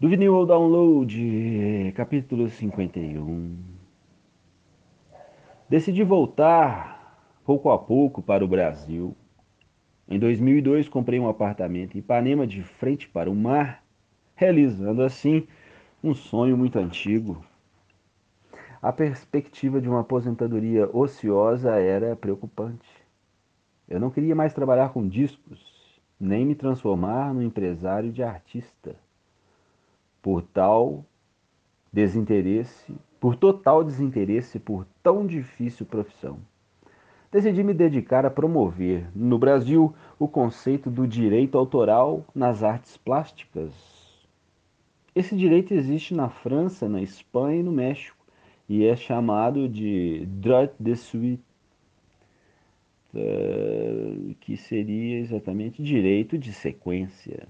Do vinil download, capítulo 51. Decidi voltar pouco a pouco para o Brasil. Em 2002 comprei um apartamento em Ipanema de frente para o mar, realizando assim um sonho muito antigo. A perspectiva de uma aposentadoria ociosa era preocupante. Eu não queria mais trabalhar com discos, nem me transformar no empresário de artista. Por tal desinteresse, por total desinteresse por tão difícil profissão. Decidi me dedicar a promover no Brasil o conceito do direito autoral nas artes plásticas. Esse direito existe na França, na Espanha e no México e é chamado de droit de suite eh, que seria exatamente direito de sequência.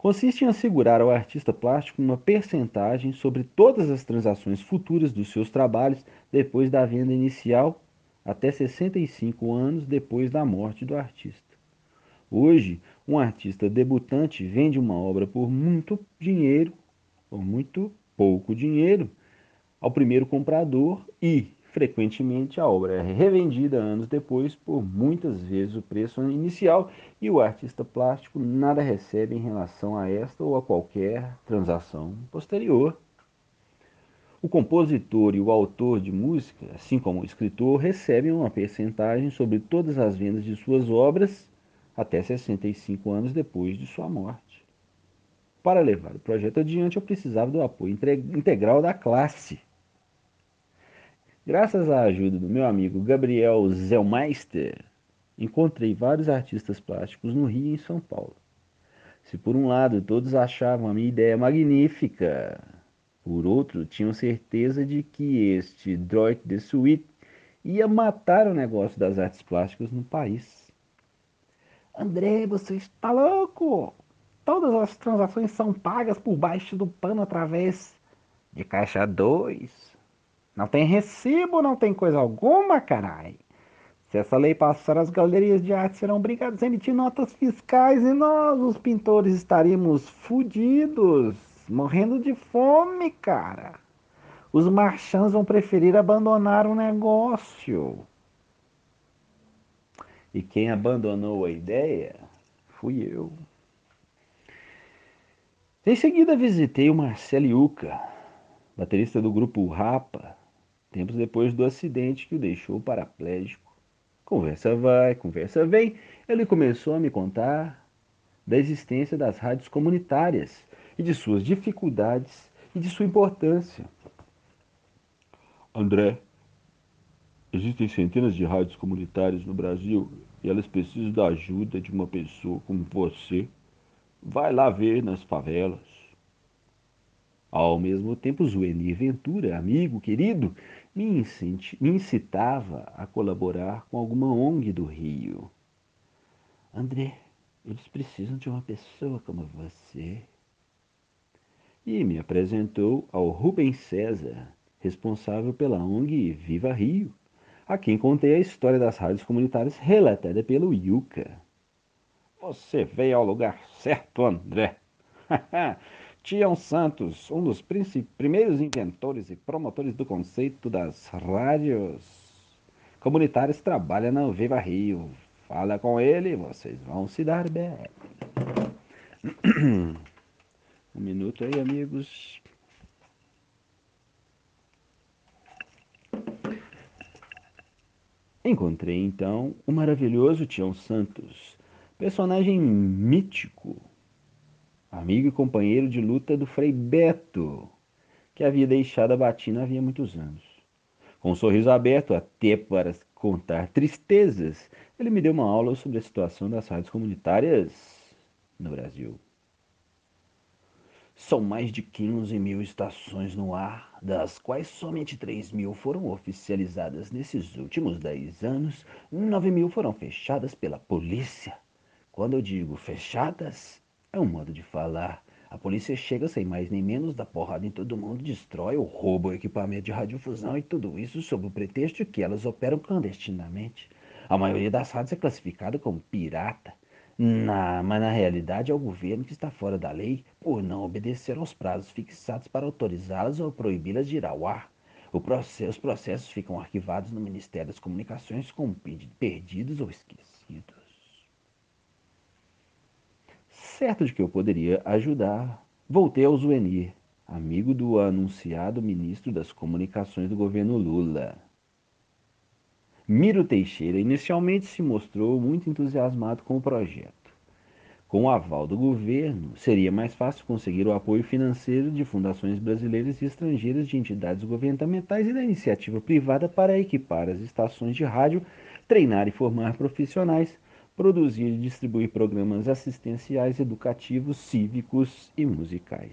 Consiste em assegurar ao artista plástico uma percentagem sobre todas as transações futuras dos seus trabalhos depois da venda inicial até 65 anos depois da morte do artista. Hoje, um artista debutante vende uma obra por muito dinheiro, por muito pouco dinheiro, ao primeiro comprador e, Frequentemente, a obra é revendida anos depois por muitas vezes o preço inicial e o artista plástico nada recebe em relação a esta ou a qualquer transação posterior. O compositor e o autor de música, assim como o escritor, recebem uma percentagem sobre todas as vendas de suas obras até 65 anos depois de sua morte. Para levar o projeto adiante, eu precisava do apoio integral da classe Graças à ajuda do meu amigo Gabriel Zellmeister, encontrei vários artistas plásticos no Rio e em São Paulo. Se por um lado todos achavam a minha ideia magnífica, por outro tinham certeza de que este Droit de Suite ia matar o negócio das artes plásticas no país. André, você está louco? Todas as transações são pagas por baixo do pano através de caixa 2. Não tem recibo, não tem coisa alguma, carai. Se essa lei passar, as galerias de arte serão obrigadas a emitir notas fiscais e nós, os pintores, estaríamos fudidos, morrendo de fome, cara. Os marchands vão preferir abandonar o negócio. E quem abandonou a ideia fui eu. Em seguida visitei o Marcelo Yuca, baterista do grupo Rapa, tempos depois do acidente que o deixou paraplégico. Conversa vai, conversa vem, ele começou a me contar da existência das rádios comunitárias e de suas dificuldades e de sua importância. André, existem centenas de rádios comunitárias no Brasil e elas precisam da ajuda de uma pessoa como você. Vai lá ver nas favelas. Ao mesmo tempo, Zuenir Ventura, amigo querido, me, incitava a colaborar com alguma ONG do Rio. André, eles precisam de uma pessoa como você. E me apresentou ao Rubem César, responsável pela ONG Viva Rio, a quem contei a história das rádios comunitárias relatada pelo Yuca. Você veio ao lugar certo, André. Tião Santos, um dos primeiros inventores e promotores do conceito das rádios comunitárias, trabalha na Viva Rio. Fala com ele, vocês vão se dar bem. Um minuto aí, amigos. Encontrei então o maravilhoso Tião Santos, personagem mítico amigo e companheiro de luta do Frei Beto, que havia deixado a batina havia muitos anos. Com um sorriso aberto, até para contar tristezas, ele me deu uma aula sobre a situação das rádios comunitárias no Brasil. São mais de 15 mil estações no ar, das quais somente 3 mil foram oficializadas nesses últimos 10 anos, 9 mil foram fechadas pela polícia. Quando eu digo fechadas, é um modo de falar. A polícia chega sem mais nem menos, dá porrada em todo mundo, destrói ou rouba o equipamento de radiodifusão e tudo isso sob o pretexto de que elas operam clandestinamente. A maioria das rádios é classificada como pirata. Na, mas na realidade é o governo que está fora da lei por não obedecer aos prazos fixados para autorizá-las ou proibi-las de ir ao ar. Os processos ficam arquivados no Ministério das Comunicações como perdidos ou esquecidos. Certo de que eu poderia ajudar, voltei ao Zuenir, amigo do anunciado ministro das Comunicações do governo Lula. Miro Teixeira inicialmente se mostrou muito entusiasmado com o projeto. Com o aval do governo, seria mais fácil conseguir o apoio financeiro de fundações brasileiras e estrangeiras de entidades governamentais e da iniciativa privada para equipar as estações de rádio, treinar e formar profissionais, produzir e distribuir programas assistenciais, educativos, cívicos e musicais.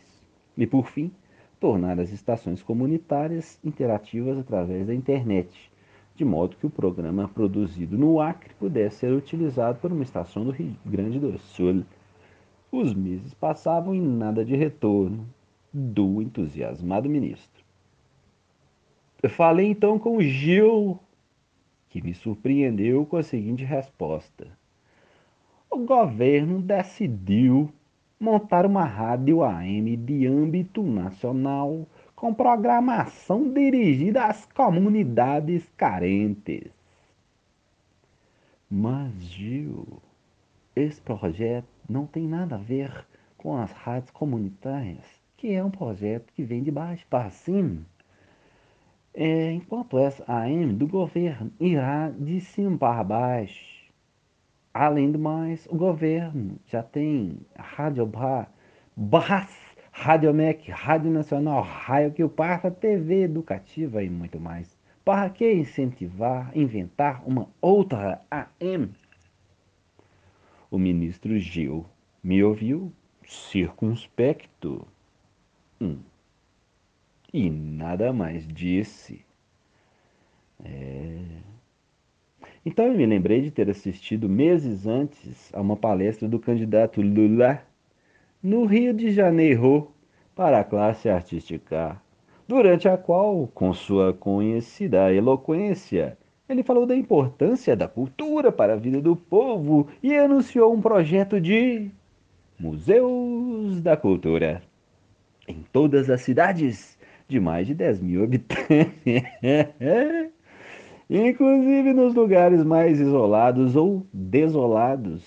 E, por fim, tornar as estações comunitárias interativas através da internet, de modo que o programa produzido no Acre pudesse ser utilizado por uma estação do Rio Grande do Sul. Os meses passavam e nada de retorno do entusiasmado ministro. Eu falei então com o Gil, que me surpreendeu com a seguinte resposta: O governo decidiu montar uma rádio AM de âmbito nacional com programação dirigida às comunidades carentes. Mas, Gil, esse projeto não tem nada a ver com as rádios comunitárias, que é um projeto que vem de baixo para cima. É, enquanto essa AM do governo irá de cima para baixo. Além do mais, o governo já tem Rádio Bar, Brás Rádio MEC, Rádio Nacional, Raio que o Parta, TV educativa e muito mais. Para que incentivar, inventar uma outra AM? O ministro Gil me ouviu circunspecto. Hum. E nada mais disse. É... Então eu me lembrei de ter assistido meses antes a uma palestra do candidato Lula no Rio de Janeiro para a classe artística, durante a qual, com sua conhecida eloquência, ele falou da importância da cultura para a vida do povo e anunciou um projeto de Museus da Cultura em todas as cidades de mais de 10 mil habitantes, inclusive nos lugares mais isolados ou desolados,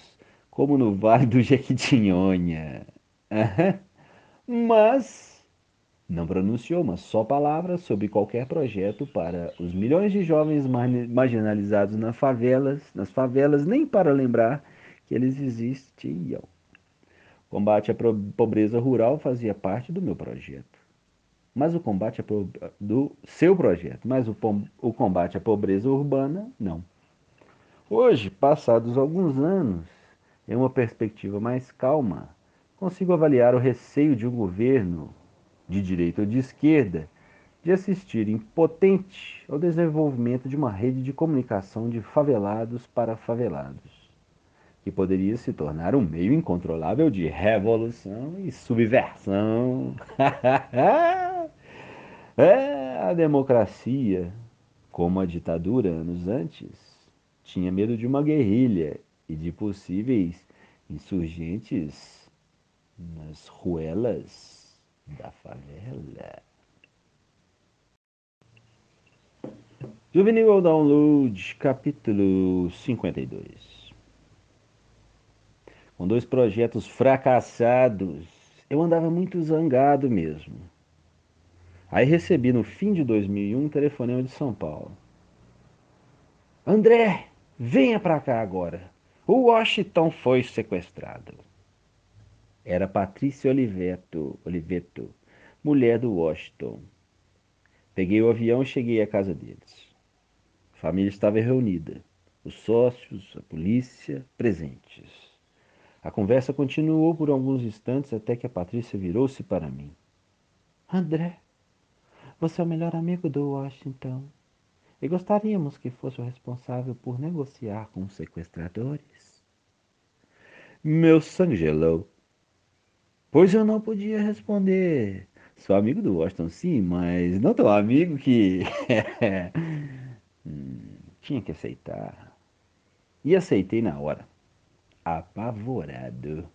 como no Vale do Jequitinhonha. Mas não pronunciou uma só palavra sobre qualquer projeto para os milhões de jovens marginalizados nas favelas, nas favelas, nem para lembrar que eles existiam. Combate à pobreza rural fazia parte do meu projeto. Mas o combate do seu projeto, mas o, o combate à pobreza urbana, não. Hoje, passados alguns anos, em uma perspectiva mais calma, consigo avaliar o receio de um governo, de direita ou de esquerda, de assistir impotente ao desenvolvimento de uma rede de comunicação de favelados para favelados, que poderia se tornar um meio incontrolável de revolução e subversão. é, a democracia, como a ditadura anos antes, tinha medo de uma guerrilha e de possíveis insurgentes nas ruelas da favela. Juvenil Download, capítulo 52. Com dois projetos fracassados, eu andava muito zangado mesmo. Aí recebi no fim de 2001 um telefonema de São Paulo. André, venha para cá agora. O Washington foi sequestrado era Patrícia Oliveto, Oliveto, mulher do Washington. Peguei o avião e cheguei à casa deles. A família estava reunida, os sócios, a polícia, presentes. A conversa continuou por alguns instantes até que a Patrícia virou-se para mim. André, você é o melhor amigo do Washington e gostaríamos que fosse o responsável por negociar com os sequestradores. Meu sangue gelou. Pois eu não podia responder. Sou amigo do Washington, sim, mas não tão amigo que. hum, tinha que aceitar. E aceitei na hora. apavorado.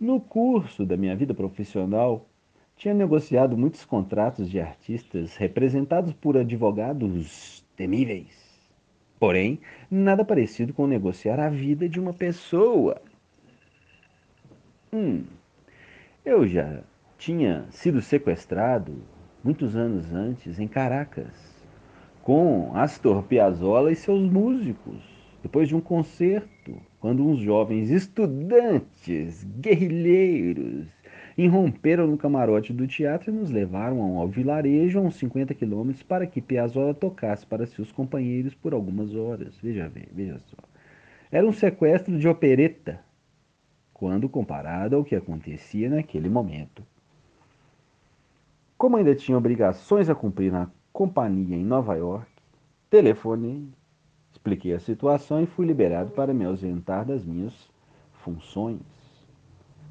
No curso da minha vida profissional, tinha negociado muitos contratos de artistas representados por advogados temíveis. Porém, nada parecido com negociar a vida de uma pessoa. Hum, eu já tinha sido sequestrado muitos anos antes em Caracas, com Astor Piazzolla e seus músicos, depois de um concerto, quando uns jovens estudantes guerrilheiros irromperam no camarote do teatro e nos levaram ao vilarejo a uns 50 quilômetros para que Piazzolla tocasse para seus companheiros por algumas horas. Veja bem, veja só. Era um sequestro de opereta, quando comparado ao que acontecia naquele momento. Como ainda tinha obrigações a cumprir na companhia em Nova York, telefonei, expliquei a situação e fui liberado para me ausentar das minhas funções.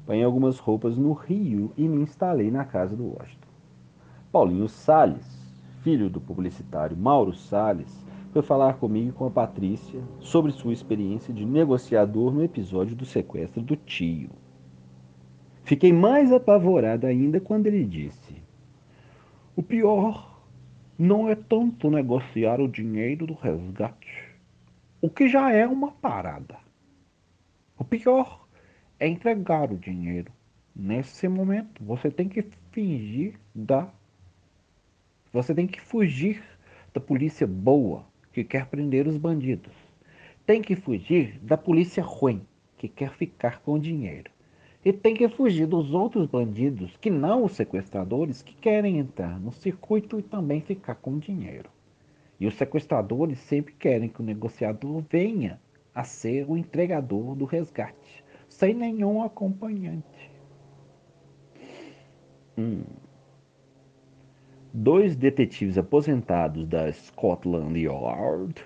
Apanhei algumas roupas no Rio e me instalei na casa do Washington. Paulinho Sales, filho do publicitário Mauro Sales, foi falar comigo e com a Patrícia sobre sua experiência de negociador no episódio do sequestro do tio. Fiquei mais apavorado ainda quando ele disse: O pior não é tanto negociar o dinheiro do resgate, o que já é uma parada. O pior é entregar o dinheiro. Nesse momento, você tem que fingir da. Você tem que fugir da polícia boa que quer prender os bandidos. Tem que fugir da polícia ruim que quer ficar com o dinheiro. E tem que fugir dos outros bandidos, que não os sequestradores, que querem entrar no circuito e também ficar com o dinheiro. E os sequestradores sempre querem que o negociador venha a ser o entregador do resgate sem nenhum acompanhante. Hum. Dois detetives aposentados da Scotland Yard,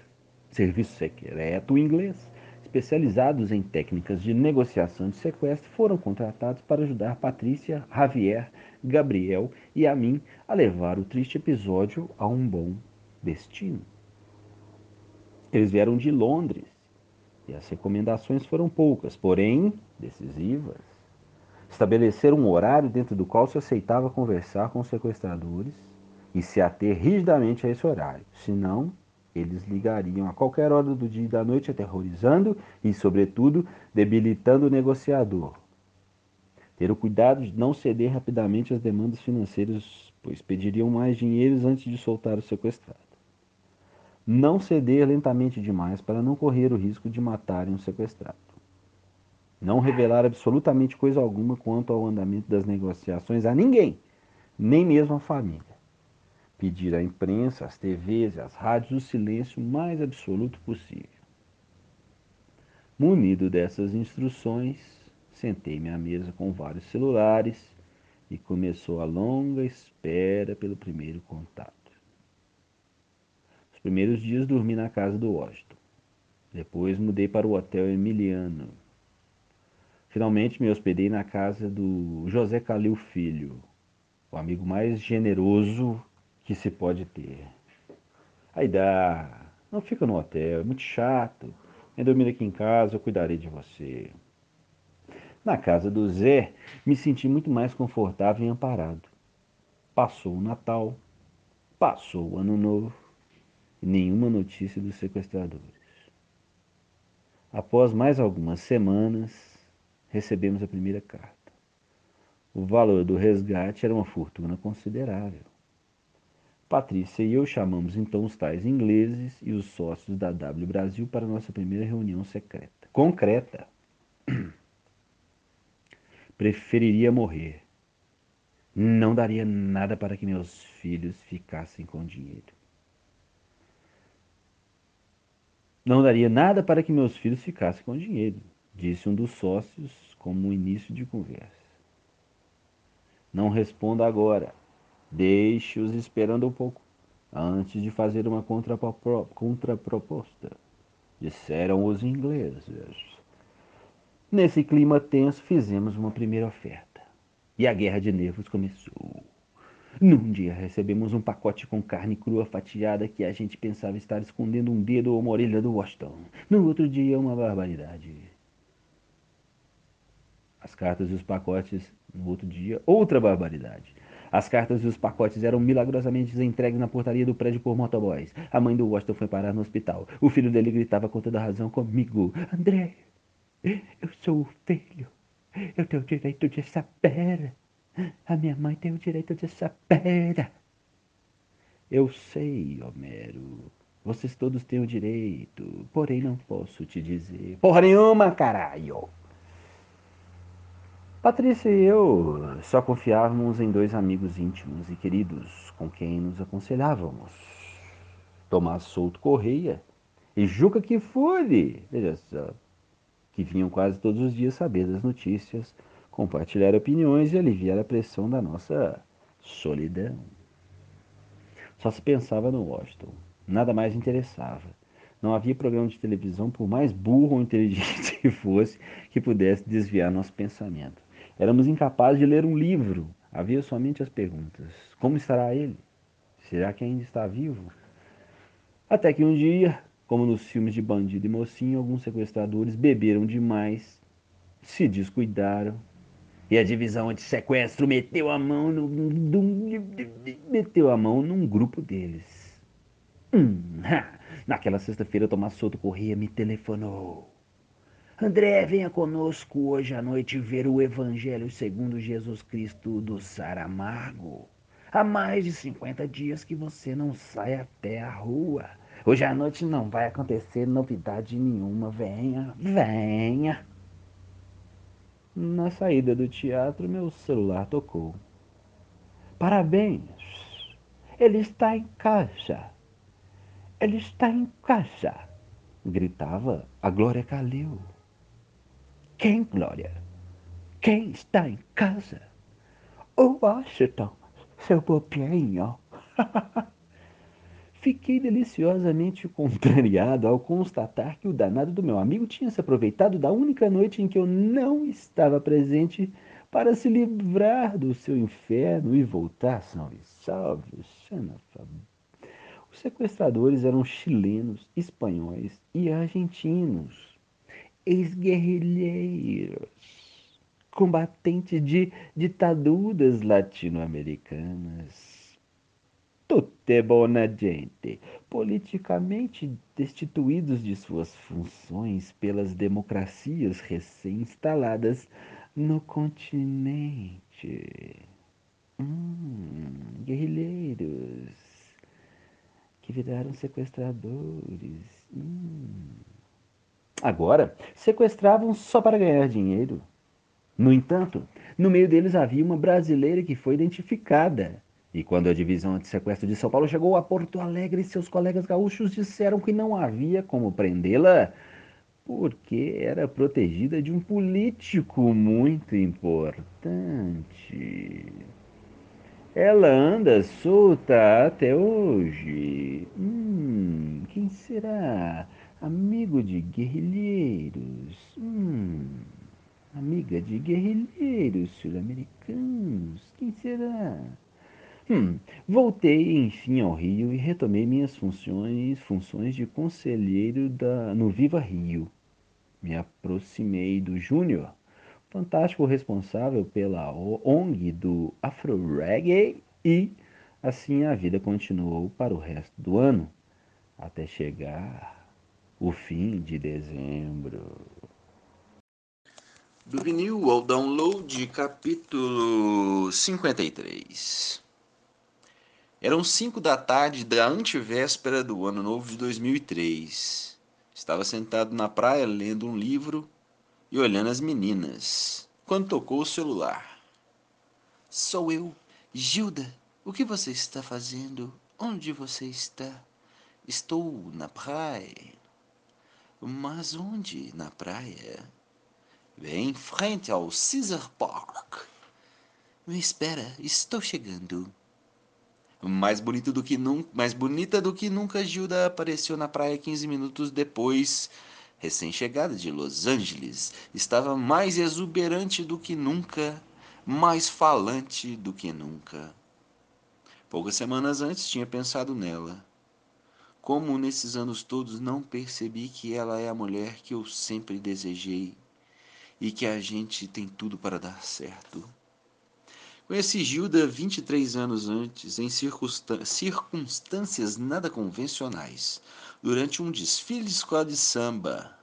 serviço secreto inglês, especializados em técnicas de negociação de sequestro, foram contratados para ajudar Patrícia, Javier, Gabriel e a mim a levar o triste episódio a um bom destino. Eles vieram de Londres e as recomendações foram poucas, porém decisivas. Estabelecer um horário dentro do qual se aceitava conversar com os sequestradores e se ater rigidamente a esse horário. Senão, eles ligariam a qualquer hora do dia e da noite, aterrorizando e, sobretudo, debilitando o negociador. Ter o cuidado de não ceder rapidamente às demandas financeiras, pois pediriam mais dinheiro antes de soltar o sequestrado. Não ceder lentamente demais para não correr o risco de matarem o sequestrado. Não revelar absolutamente coisa alguma quanto ao andamento das negociações a ninguém, nem mesmo à família. Pedir à imprensa, às TVs e às rádios o silêncio mais absoluto possível. Munido dessas instruções, sentei-me à mesa com vários celulares e começou a longa espera pelo primeiro contato primeiros dias dormi na casa do Washington. Depois mudei para o Hotel Emiliano. Finalmente me hospedei na casa do José Calil Filho, o amigo mais generoso que se pode ter. Aí dá, não fica no hotel, é muito chato. Vem dormir aqui em casa, eu cuidarei de você. Na casa do Zé, me senti muito mais confortável e amparado. Passou o Natal, passou o Ano Novo e nenhuma notícia dos sequestradores. Após mais algumas semanas, recebemos a primeira carta. O valor do resgate era uma fortuna considerável. Patrícia e eu chamamos então os tais ingleses e os sócios da W Brasil para nossa primeira reunião secreta. Concreta. Preferiria morrer. Não daria nada para que meus filhos ficassem com dinheiro. Não daria nada para que meus filhos ficassem com dinheiro, disse um dos sócios como um início de conversa. Não responda agora. Deixe-os esperando um pouco, antes de fazer uma contraproposta, disseram os ingleses. Nesse clima tenso, fizemos uma primeira oferta. E a guerra de nervos começou. Num dia recebemos um pacote com carne crua fatiada que a gente pensava estar escondendo um dedo ou uma orelha do Washington. No outro dia, uma barbaridade. As cartas e os pacotes no outro dia, outra barbaridade. As cartas e os pacotes eram milagrosamente entregues na portaria do prédio por motoboys. A mãe do Washington foi parar no hospital. O filho dele gritava com toda razão comigo: André, eu sou o filho. Eu tenho o direito de saber. A minha mãe tem o direito de saber. Eu sei, Homero. Vocês todos têm o direito. Porém, não posso te dizer. Porra nenhuma, caralho! Patrícia e eu só confiávamos em dois amigos íntimos e queridos com quem nos aconselhávamos. Tomás Souto Correia e Juca Kifuri, veja só, que vinham quase todos os dias saber das notícias, compartilhar opiniões e aliviar a pressão da nossa solidão. Só se pensava no Washington, nada mais interessava. Não havia programa de televisão, por mais burro ou inteligente que fosse, que pudesse desviar nosso pensamento. Éramos incapazes de ler um livro. Havia somente as perguntas: Como estará ele? Será que ainda está vivo? Até que um dia, como nos filmes de bandido e mocinho, alguns sequestradores beberam demais, se descuidaram e a divisão de sequestro meteu a mão no, meteu a mão num grupo deles. Hum, naquela sexta-feira, Tomás Souto Corrêa me telefonou. André, venha conosco hoje à noite ver o Evangelho segundo Jesus Cristo do Saramago. Há mais de 50 dias que você não sai até a rua. Hoje à noite não vai acontecer novidade nenhuma. Venha, venha. Na saída do teatro, meu celular tocou. Parabéns. Ele está em casa. Ele está em casa. Gritava a Glória Calil. Quem, Glória? Quem está em casa? O Washington, seu bobinho. Fiquei deliciosamente contrariado ao constatar que o danado do meu amigo tinha se aproveitado da única noite em que eu não estava presente para se livrar do seu inferno e voltar salve, salve, Os sequestradores eram chilenos, espanhóis e argentinos ex-guerrilheiros, combatentes de ditaduras latino-americanas. Tutte bona gente, politicamente destituídos de suas funções pelas democracias recém-instaladas no continente. Hum, guerrilheiros que viraram sequestradores. Hum agora sequestravam só para ganhar dinheiro. No entanto, no meio deles havia uma brasileira que foi identificada. E quando a divisão de sequestro de São Paulo chegou a Porto Alegre, seus colegas gaúchos disseram que não havia como prendê-la porque era protegida de um político muito importante. Ela anda solta até hoje. Hum, quem será? Amigo de guerrilheiros. Hum, amiga de guerrilheiros sul-americanos. Quem será? Hum, voltei enfim ao Rio e retomei minhas funções, funções de conselheiro da, no Viva Rio. Me aproximei do Júnior, fantástico responsável pela ONG do Afro Reggae e assim a vida continuou para o resto do ano, até chegar o fim de dezembro. Do vinil ao download, capítulo 53. Eram cinco da tarde da antevéspera do ano novo de 2003. Estava sentado na praia lendo um livro e olhando as meninas, quando tocou o celular. Sou eu, Gilda. O que você está fazendo? Onde você está? Estou na praia. Mas onde? Na praia? Bem em frente ao Caesar Park. Me espera, estou chegando. Mais bonito do que nunca, mais bonita do que nunca, Gilda apareceu na praia 15 minutos depois. Recém-chegada de Los Angeles, estava mais exuberante do que nunca, mais falante do que nunca. Poucas semanas antes tinha pensado nela. Como nesses anos todos não percebi que ela é a mulher que eu sempre desejei. e que a gente tem tudo para dar certo. Conheci Gilda 23 anos antes, em circunstâncias nada convencionais, durante um desfile de escola de samba.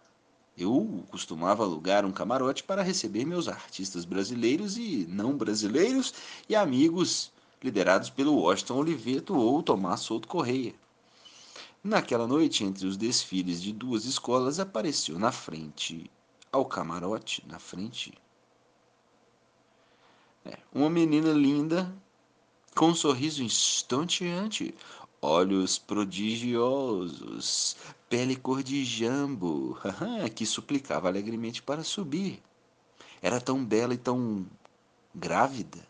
Eu costumava alugar um camarote para receber meus artistas brasileiros e não brasileiros e amigos, liderados pelo Washington Oliveto ou Tomás Souto Correia. Naquela noite, entre os desfiles de duas escolas, apareceu na frente, ao camarote, na frente, é, uma menina linda, com um sorriso estonteante, olhos prodigiosos, pele cor de jambo, que suplicava alegremente para subir. Era tão bela e tão grávida.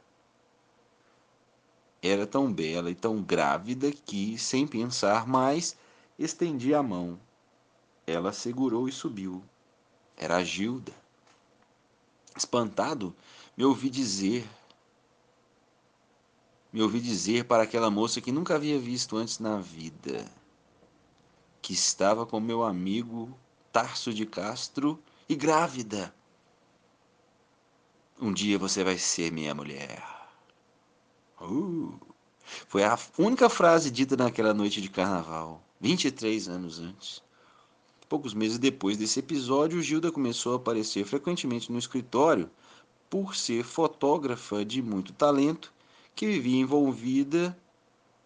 Era tão bela e tão grávida que, sem pensar mais, estendi a mão. Ela segurou e subiu. Era a Gilda. Espantado, me ouvi dizer me ouvi dizer para aquela moça que nunca havia visto antes na vida que estava com meu amigo Tarso de Castro e grávida. Um dia você vai ser minha mulher. Uh, foi a única frase dita naquela noite de carnaval, 23 anos antes. Poucos meses depois desse episódio, Gilda começou a aparecer frequentemente no escritório por ser fotógrafa de muito talento, que vivia envolvida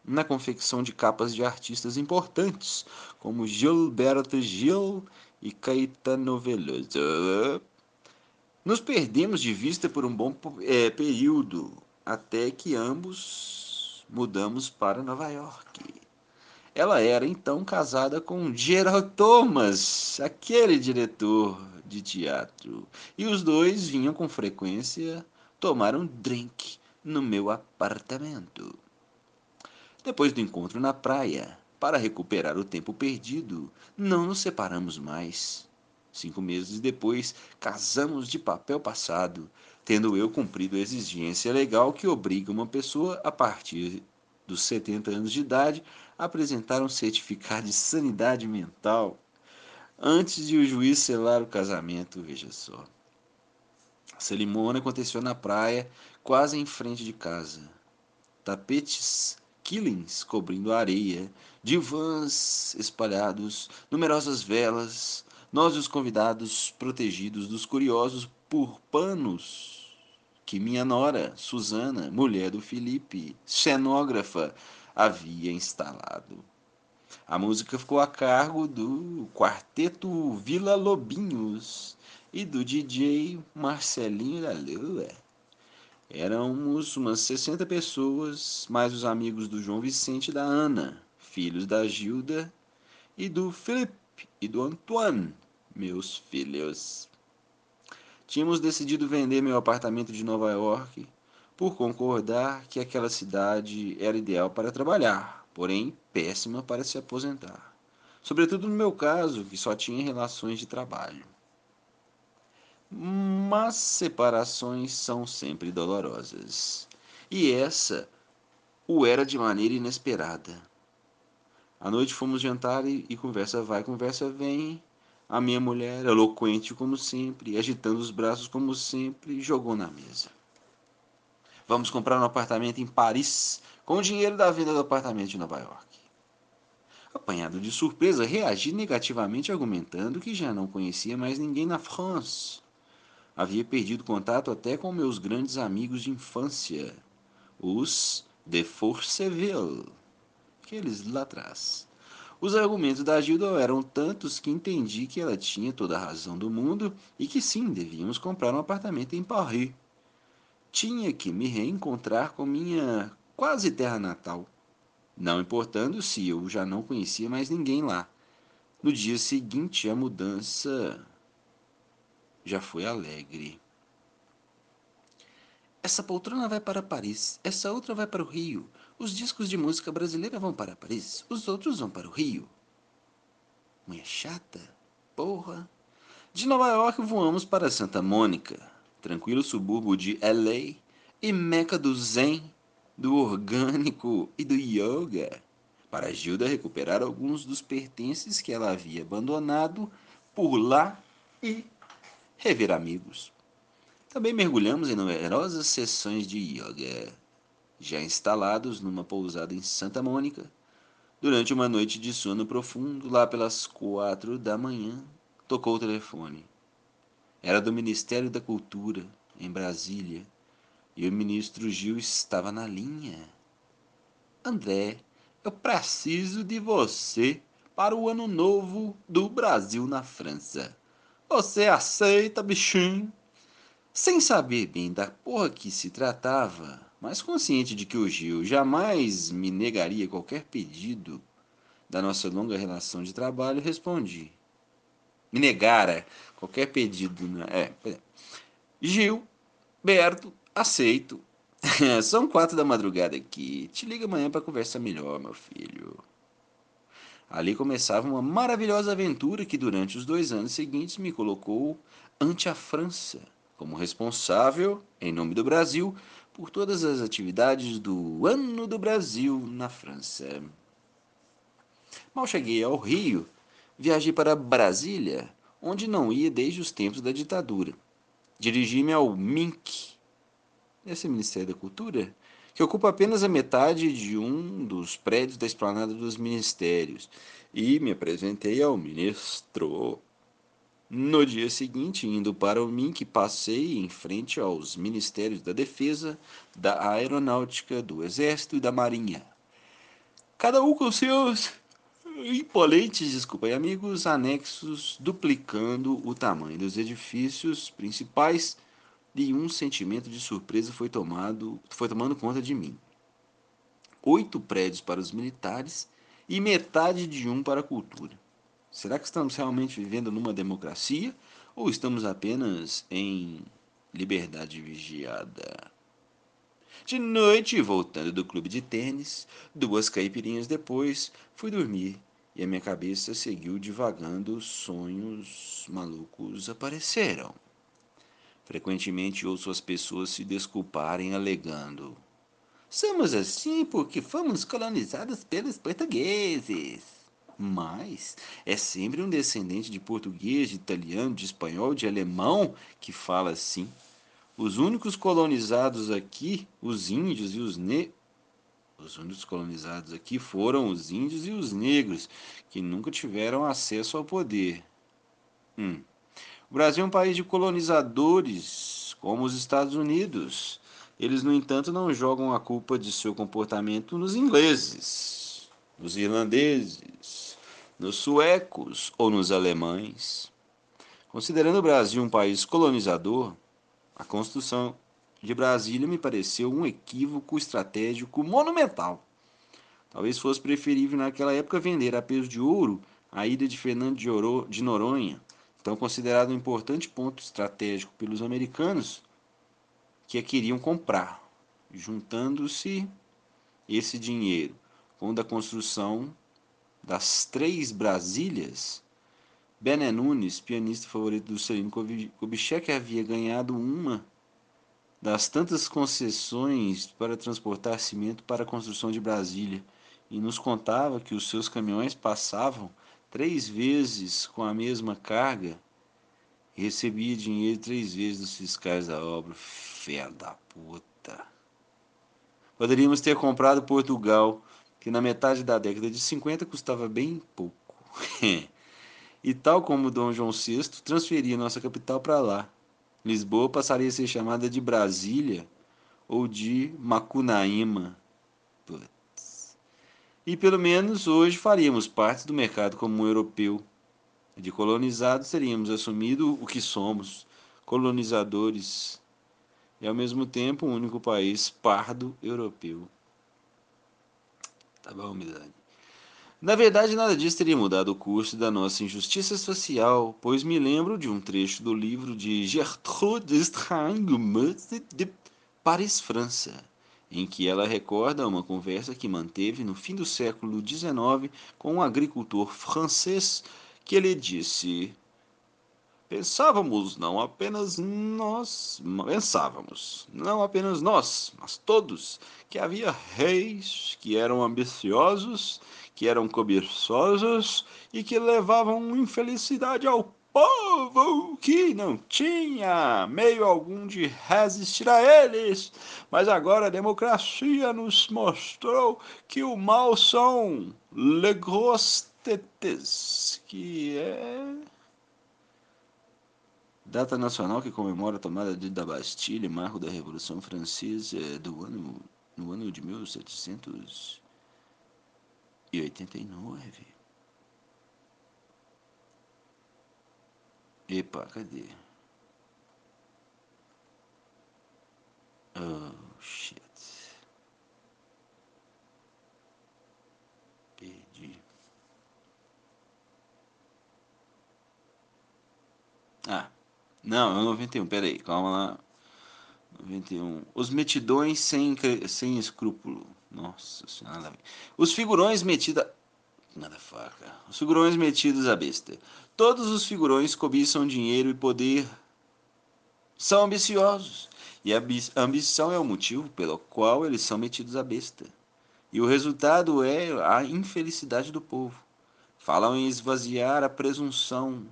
na confecção de capas de artistas importantes, como Gilberto Gil e Caetano Veloso. Nos perdemos de vista por um bom é, período, até que ambos mudamos para Nova York. Ela era então casada com Gerald Thomas, aquele diretor de teatro. E os dois vinham com frequência tomar um drink no meu apartamento. Depois do encontro na praia, para recuperar o tempo perdido, não nos separamos mais. Cinco meses depois, casamos de papel passado, tendo eu cumprido a exigência legal que obriga uma pessoa, a partir dos 70 anos de idade, apresentar um certificado de sanidade mental antes de o juiz selar o casamento, veja só. A cerimônia aconteceu na praia, quase em frente de casa. Tapetes, killings cobrindo a areia, divãs espalhados, numerosas velas, nós os convidados protegidos dos curiosos por panos que minha nora, Susana, mulher do Felipe, cenógrafa, havia instalado. A música ficou a cargo do Quarteto Vila Lobinhos e do DJ Marcelinho da Lua. Éramos umas 60 pessoas, mais os amigos do João Vicente e da Ana, filhos da Gilda e do Felipe e do Antoine, meus filhos. Tínhamos decidido vender meu apartamento de Nova York por concordar que aquela cidade era ideal para trabalhar porém péssima para se aposentar. Sobretudo no meu caso, que só tinha relações de trabalho. Mas separações são sempre dolorosas. E essa o era de maneira inesperada. À noite fomos jantar e, e conversa vai, conversa vem. A minha mulher, eloquente como sempre, agitando os braços como sempre, jogou na mesa. Vamos comprar um apartamento em Paris com o dinheiro da venda do apartamento de Nova York. Apanhado de surpresa, reagi negativamente, argumentando que já não conhecia mais ninguém na France. Havia perdido contato até com meus grandes amigos de infância, os de Forceville, aqueles lá atrás. Os argumentos da Gilda eram tantos que entendi que ela tinha toda a razão do mundo e que sim, devíamos comprar um apartamento em Paris. Tinha que me reencontrar com minha quase terra natal, não importando se eu já não conhecia mais ninguém lá. No dia seguinte, a mudança já foi alegre. Essa poltrona vai para Paris, essa outra vai para o Rio. Os discos de música brasileira vão para Paris, os outros vão para o Rio. Mulher chata? Porra. De Nova York voamos para Santa Mônica, tranquilo subúrbio de LA e meca do Zen do orgânico e do yoga, para Gilda recuperar alguns dos pertences que ela havia abandonado por lá e rever amigos. Também mergulhamos em numerosas sessões de yoga, já instalados numa pousada em Santa Mônica. Durante uma noite de sono profundo, lá pelas quatro da manhã, tocou o telefone. Era do Ministério da Cultura, em Brasília, e o ministro Gil estava na linha. André, eu preciso de você para o ano novo do Brasil na França. Você aceita, bichinho? Sem saber bem da porra que se tratava, mas consciente de que o Gil jamais me negaria qualquer pedido da nossa longa relação de trabalho, respondi. Me negara qualquer pedido. Né? É, é. Gil, Berto, aceito. São quatro da madrugada aqui. Te liga amanhã para conversar melhor, meu filho. Ali começava uma maravilhosa aventura que durante os dois anos seguintes me colocou ante a França como responsável, em nome do Brasil, por todas as atividades do Ano do Brasil na França. Mal cheguei ao Rio, viajei para Brasília, onde não ia desde os tempos da ditadura. Dirigi-me ao MINC, esse Ministério da Cultura, que ocupa apenas a metade de um dos prédios da esplanada dos ministérios, e me apresentei ao ministro. No dia seguinte, indo para o MINC, passei em frente aos Ministérios da Defesa, da Aeronáutica, do Exército e da Marinha. Cada um com seus imponentes, desculpa aí, amigos, anexos, duplicando o tamanho dos edifícios principais, e um sentimento de surpresa foi tomado, foi tomando conta de mim. Oito prédios para os militares e metade de um para a cultura. Será que estamos realmente vivendo numa democracia ou estamos apenas em liberdade vigiada? De noite, voltando do clube de tênis, duas caipirinhas depois, fui dormir e a minha cabeça seguiu divagando, sonhos malucos apareceram. Frequentemente ouço as pessoas se desculparem alegando: Somos assim porque fomos colonizados pelos portugueses mas é sempre um descendente de português, de italiano, de espanhol, de alemão que fala assim. Os únicos colonizados aqui, os índios e os ne os únicos colonizados aqui foram os índios e os negros, que nunca tiveram acesso ao poder. Hum. O Brasil é um país de colonizadores, como os Estados Unidos. Eles, no entanto, não jogam a culpa de seu comportamento nos ingleses, nos irlandeses, nos suecos ou nos alemães. Considerando o Brasil um país colonizador, a construção de Brasília me pareceu um equívoco estratégico monumental. Talvez fosse preferível naquela época vender a peso de ouro a ilha de Fernando de Noronha, então considerado um importante ponto estratégico pelos americanos que a queriam comprar, juntando-se esse dinheiro com da construção das três Brasílias, Bené Nunes, pianista favorito do Celino Kubitschek, havia ganhado uma das tantas concessões para transportar cimento para a construção de Brasília e nos contava que os seus caminhões passavam três vezes com a mesma carga e recebia dinheiro três vezes dos fiscais da obra. Fé da puta. Poderíamos ter comprado Portugal que na metade da década de 50 custava bem pouco. e tal como Dom João VI transferia nossa capital para lá. Lisboa passaria a ser chamada de Brasília ou de Macunaíma. Putz. E pelo menos hoje faríamos parte do mercado comum europeu. De colonizados teríamos assumido o que somos, colonizadores, e ao mesmo tempo o único país pardo europeu. Tá bom, Milani. Na verdade, nada disso teria mudado o curso da nossa injustiça social, pois me lembro de um trecho do livro de Gertrude Strangmuth de Paris, França, em que ela recorda uma conversa que manteve no fim do século XIX com um agricultor francês que lhe disse: Pensávamos não apenas nós, pensávamos, não apenas nós, mas todos, que havia reis que eram ambiciosos, que eram cobiçosos e que levavam infelicidade ao povo que não tinha meio algum de resistir a eles. Mas agora a democracia nos mostrou que o mal são legrostetes, que é data nacional que comemora a tomada da Bastilha, marco da Revolução Francesa do ano no ano de 1789. Epa, cadê? Oh, shit. Perdi. Ah, não, é o 91, peraí, calma lá. 91. Os metidões sem, sem escrúpulo. Nossa senhora. Os figurões metidos. Faca. Os figurões metidos à besta. Todos os figurões cobiçam dinheiro e poder. São ambiciosos. E a ambição é o motivo pelo qual eles são metidos à besta. E o resultado é a infelicidade do povo. Falam em esvaziar a presunção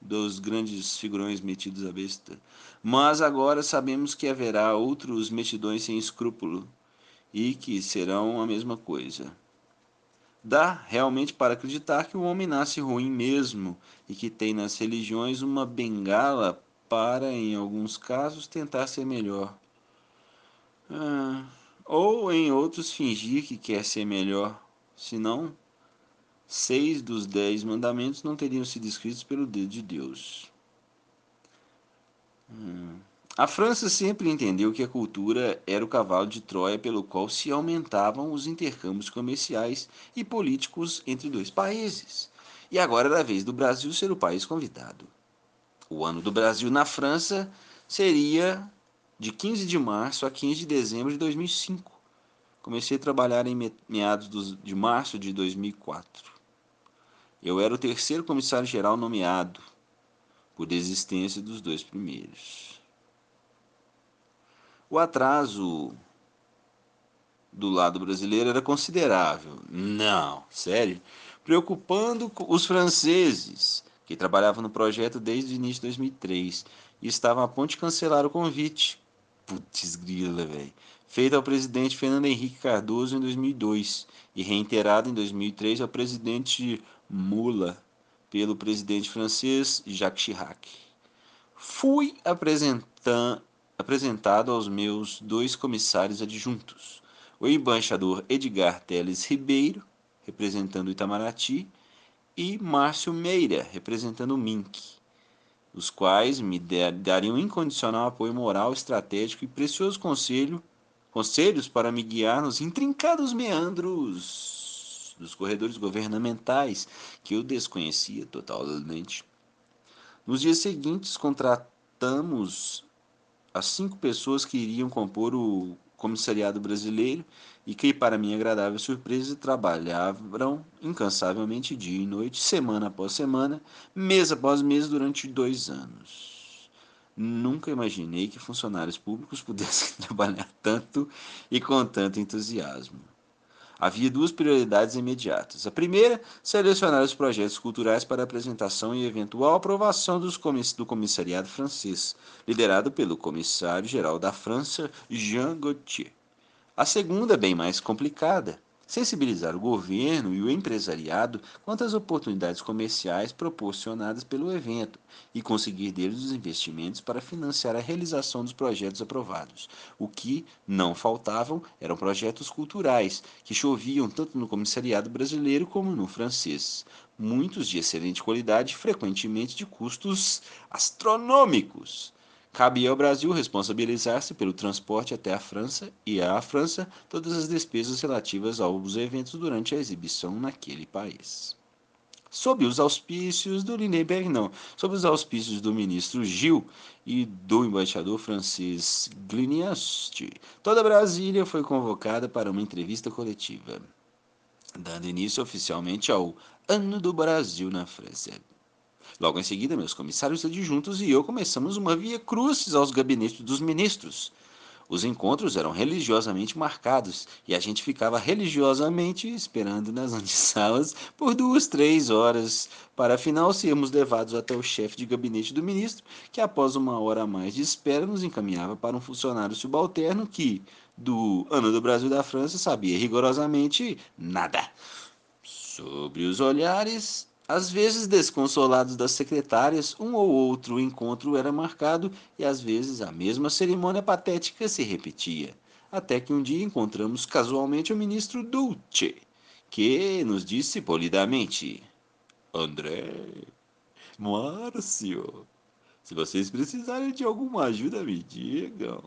dos grandes figurões metidos à besta. Mas agora sabemos que haverá outros metidões sem escrúpulo e que serão a mesma coisa. Dá realmente para acreditar que o homem nasce ruim mesmo e que tem nas religiões uma bengala para, em alguns casos, tentar ser melhor. Ah, ou em outros fingir que quer ser melhor, senão seis dos dez mandamentos não teriam sido escritos pelo dedo de Deus. Hum. A França sempre entendeu que a cultura era o cavalo de Troia pelo qual se aumentavam os intercâmbios comerciais e políticos entre dois países. E agora era a vez do Brasil ser o país convidado. O ano do Brasil na França seria de 15 de março a 15 de dezembro de 2005. Comecei a trabalhar em meados de março de 2004. Eu era o terceiro comissário-geral nomeado, por desistência dos dois primeiros. O atraso do lado brasileiro era considerável. Não, sério. Preocupando os franceses, que trabalhavam no projeto desde o início de 2003 e estavam a ponto de cancelar o convite. Putz, grila, velho. Feito ao presidente Fernando Henrique Cardoso em 2002 e reiterado em 2003 ao presidente Mula pelo presidente francês Jacques Chirac. Fui apresentado aos meus dois comissários adjuntos, o embaixador Edgar Teles Ribeiro, representando Itamaraty, e Márcio Meira, representando o MINC, os quais me dariam incondicional apoio moral, estratégico e precioso conselho, conselhos para me guiar nos intrincados meandros dos corredores governamentais que eu desconhecia totalmente. Nos dias seguintes, contratamos as cinco pessoas que iriam compor o comissariado brasileiro e que, para minha agradável surpresa, trabalhavam incansavelmente dia e noite, semana após semana, mês após mês, durante dois anos. Nunca imaginei que funcionários públicos pudessem trabalhar tanto e com tanto entusiasmo. Havia duas prioridades imediatas. A primeira, selecionar os projetos culturais para apresentação e eventual aprovação comiss do comissariado francês, liderado pelo comissário-geral da França, Jean Gauthier. A segunda, bem mais complicada, sensibilizar o governo e o empresariado quanto às oportunidades comerciais proporcionadas pelo evento e conseguir deles os investimentos para financiar a realização dos projetos aprovados. O que não faltavam eram projetos culturais, que choviam tanto no comissariado brasileiro como no francês. Muitos de excelente qualidade, frequentemente de custos astronômicos. Cabia ao Brasil responsabilizar-se pelo transporte até a França e à França todas as despesas relativas aos eventos durante a exibição naquele país. Sob os auspícios do Lindenberg, não, sob os auspícios do ministro Gil e do embaixador francês Gliniast, toda Brasília foi convocada para uma entrevista coletiva, dando início oficialmente ao Ano do Brasil na França. Logo em seguida, meus comissários adjuntos e eu começamos uma via crucis aos gabinetes dos ministros. Os encontros eram religiosamente marcados e a gente ficava religiosamente esperando nas antessalas por duas, três horas, para afinal sermos levados até o chefe de gabinete do ministro, que após uma hora a mais de espera nos encaminhava para um funcionário subalterno que, do ano do Brasil da França, sabia rigorosamente nada. Sobre os olhares, às vezes, desconsolados das secretárias, um ou outro encontro era marcado e às vezes a mesma cerimônia patética se repetia. Até que um dia encontramos casualmente o ministro Dulce, que nos disse polidamente: André, Márcio, se vocês precisarem de alguma ajuda, me digam.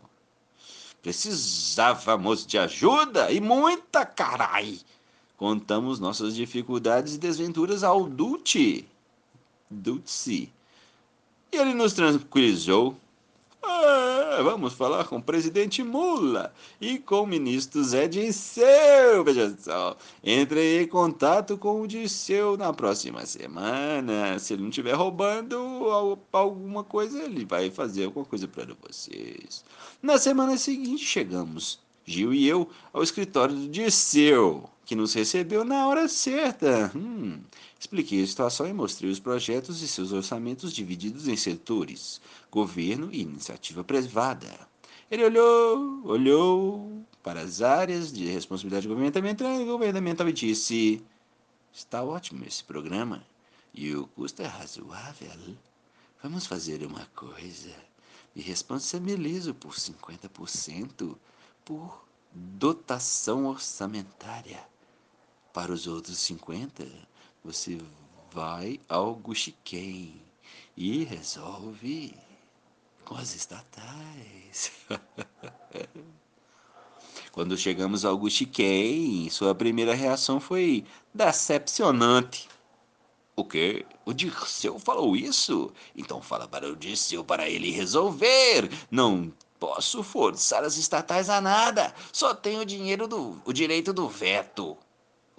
Precisávamos de ajuda e muita carai! Contamos nossas dificuldades e desventuras ao Dulce. Dulce. E ele nos tranquilizou. Ah, vamos falar com o presidente Mula e com o ministro Zé Disseu, veja só. Entrei em contato com o Disseu na próxima semana. Se ele não estiver roubando alguma coisa, ele vai fazer alguma coisa para vocês. Na semana seguinte, chegamos, Gil e eu, ao escritório do Disseu que nos recebeu na hora certa. Hum, expliquei a situação e mostrei os projetos e seus orçamentos divididos em setores, governo e iniciativa privada. Ele olhou, olhou para as áreas de responsabilidade governamental, governamental e disse: Está ótimo esse programa e o custo é razoável. Vamos fazer uma coisa. Me responsabilizo por 50% por dotação orçamentária. Para os outros 50, você vai ao Guxiquem e resolve com as estatais. Quando chegamos ao Guxiquem, sua primeira reação foi decepcionante. O quê? O Dirceu falou isso? Então fala para o Dirceu para ele resolver. Não posso forçar as estatais a nada. Só tenho o dinheiro do o direito do veto.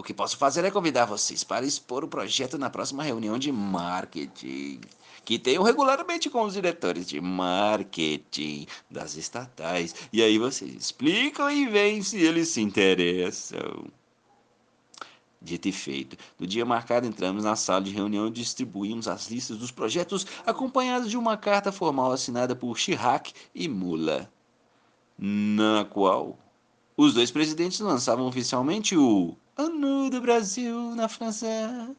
O que posso fazer é convidar vocês para expor o projeto na próxima reunião de marketing, que tenho regularmente com os diretores de marketing das estatais. E aí vocês explicam e veem se eles se interessam. Dito e feito, no dia marcado entramos na sala de reunião e distribuímos as listas dos projetos acompanhados de uma carta formal assinada por Chirac e Mula, na qual os dois presidentes lançavam oficialmente o Ano do Brasil na França.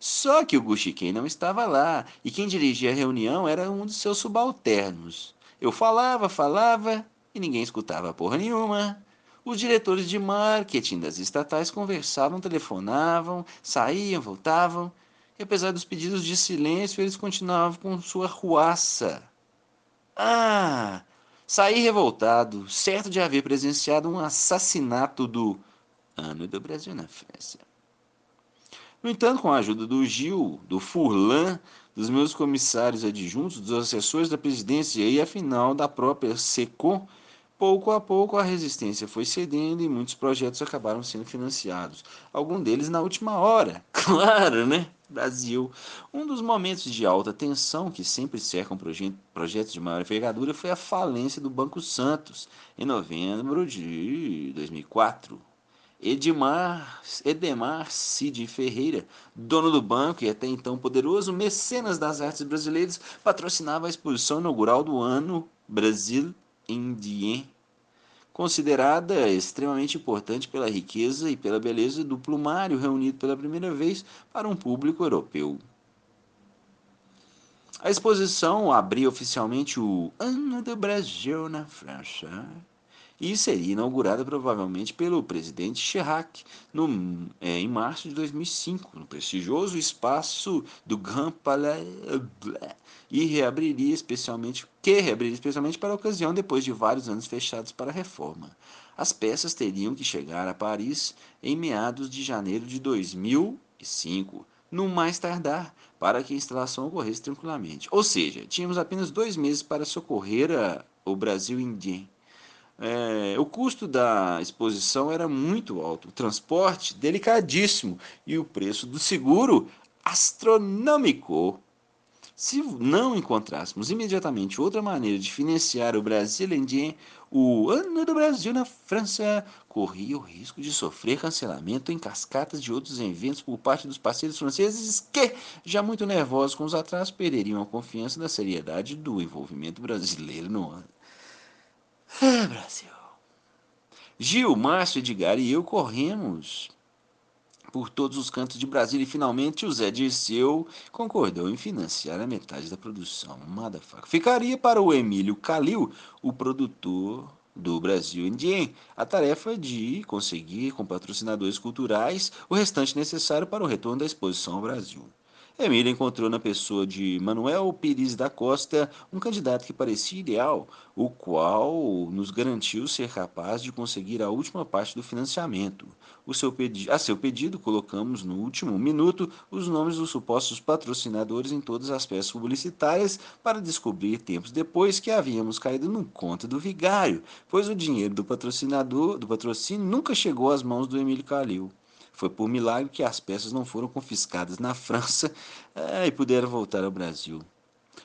Só que o Guxiquem não estava lá, e quem dirigia a reunião era um dos seus subalternos. Eu falava, falava, e ninguém escutava porra nenhuma. Os diretores de marketing das estatais conversavam, telefonavam, saíam, voltavam, e apesar dos pedidos de silêncio, eles continuavam com sua ruaça. Ah! Saí revoltado, certo de haver presenciado um assassinato do ano do Brasil na França. No entanto, com a ajuda do Gil, do Furlan, dos meus comissários adjuntos, dos assessores da presidência e, afinal, da própria SECOM, pouco a pouco a resistência foi cedendo e muitos projetos acabaram sendo financiados. Alguns deles na última hora, claro, né? Brasil. Um dos momentos de alta tensão que sempre cercam projetos de maior envergadura foi a falência do Banco Santos, em novembro de 2004. Edmar, Edemar Cid Ferreira, dono do banco e até então poderoso mecenas das artes brasileiras, patrocinava a exposição inaugural do ano Brasil Indien, considerada extremamente importante pela riqueza e pela beleza do plumário reunido pela primeira vez para um público europeu. A exposição abria oficialmente o Ano do Brasil na França e seria inaugurada provavelmente pelo presidente Chirac no, é, em março de 2005, no prestigioso espaço do Grand Palais e reabriria especialmente que reabriria especialmente para a ocasião depois de vários anos fechados para a reforma. As peças teriam que chegar a Paris em meados de janeiro de 2005, no mais tardar, para que a instalação ocorresse tranquilamente. Ou seja, tínhamos apenas dois meses para socorrer a, o Brasil indien é, o custo da exposição era muito alto, o transporte delicadíssimo e o preço do seguro astronômico. Se não encontrássemos imediatamente outra maneira de financiar o Brasil Indien, o Ano do Brasil na França corria o risco de sofrer cancelamento em cascatas de outros eventos por parte dos parceiros franceses que, já muito nervosos com os atrasos, perderiam a confiança na seriedade do envolvimento brasileiro no ano. Ah, Brasil. Gil, Márcio, Edgar e eu corremos por todos os cantos de Brasília e finalmente o Zé Dirceu concordou em financiar a metade da produção. Motherfucker. Ficaria para o Emílio Calil, o produtor do Brasil Indien, a tarefa de conseguir com patrocinadores culturais o restante necessário para o retorno da exposição ao Brasil. Emília encontrou na pessoa de Manuel Pires da Costa um candidato que parecia ideal, o qual nos garantiu ser capaz de conseguir a última parte do financiamento. Seu a seu pedido, colocamos no último minuto os nomes dos supostos patrocinadores em todas as peças publicitárias para descobrir tempos depois que havíamos caído no conta do vigário, pois o dinheiro do patrocinador, do patrocínio nunca chegou às mãos do Emílio Calil. Foi por milagre que as peças não foram confiscadas na França é, e puderam voltar ao Brasil.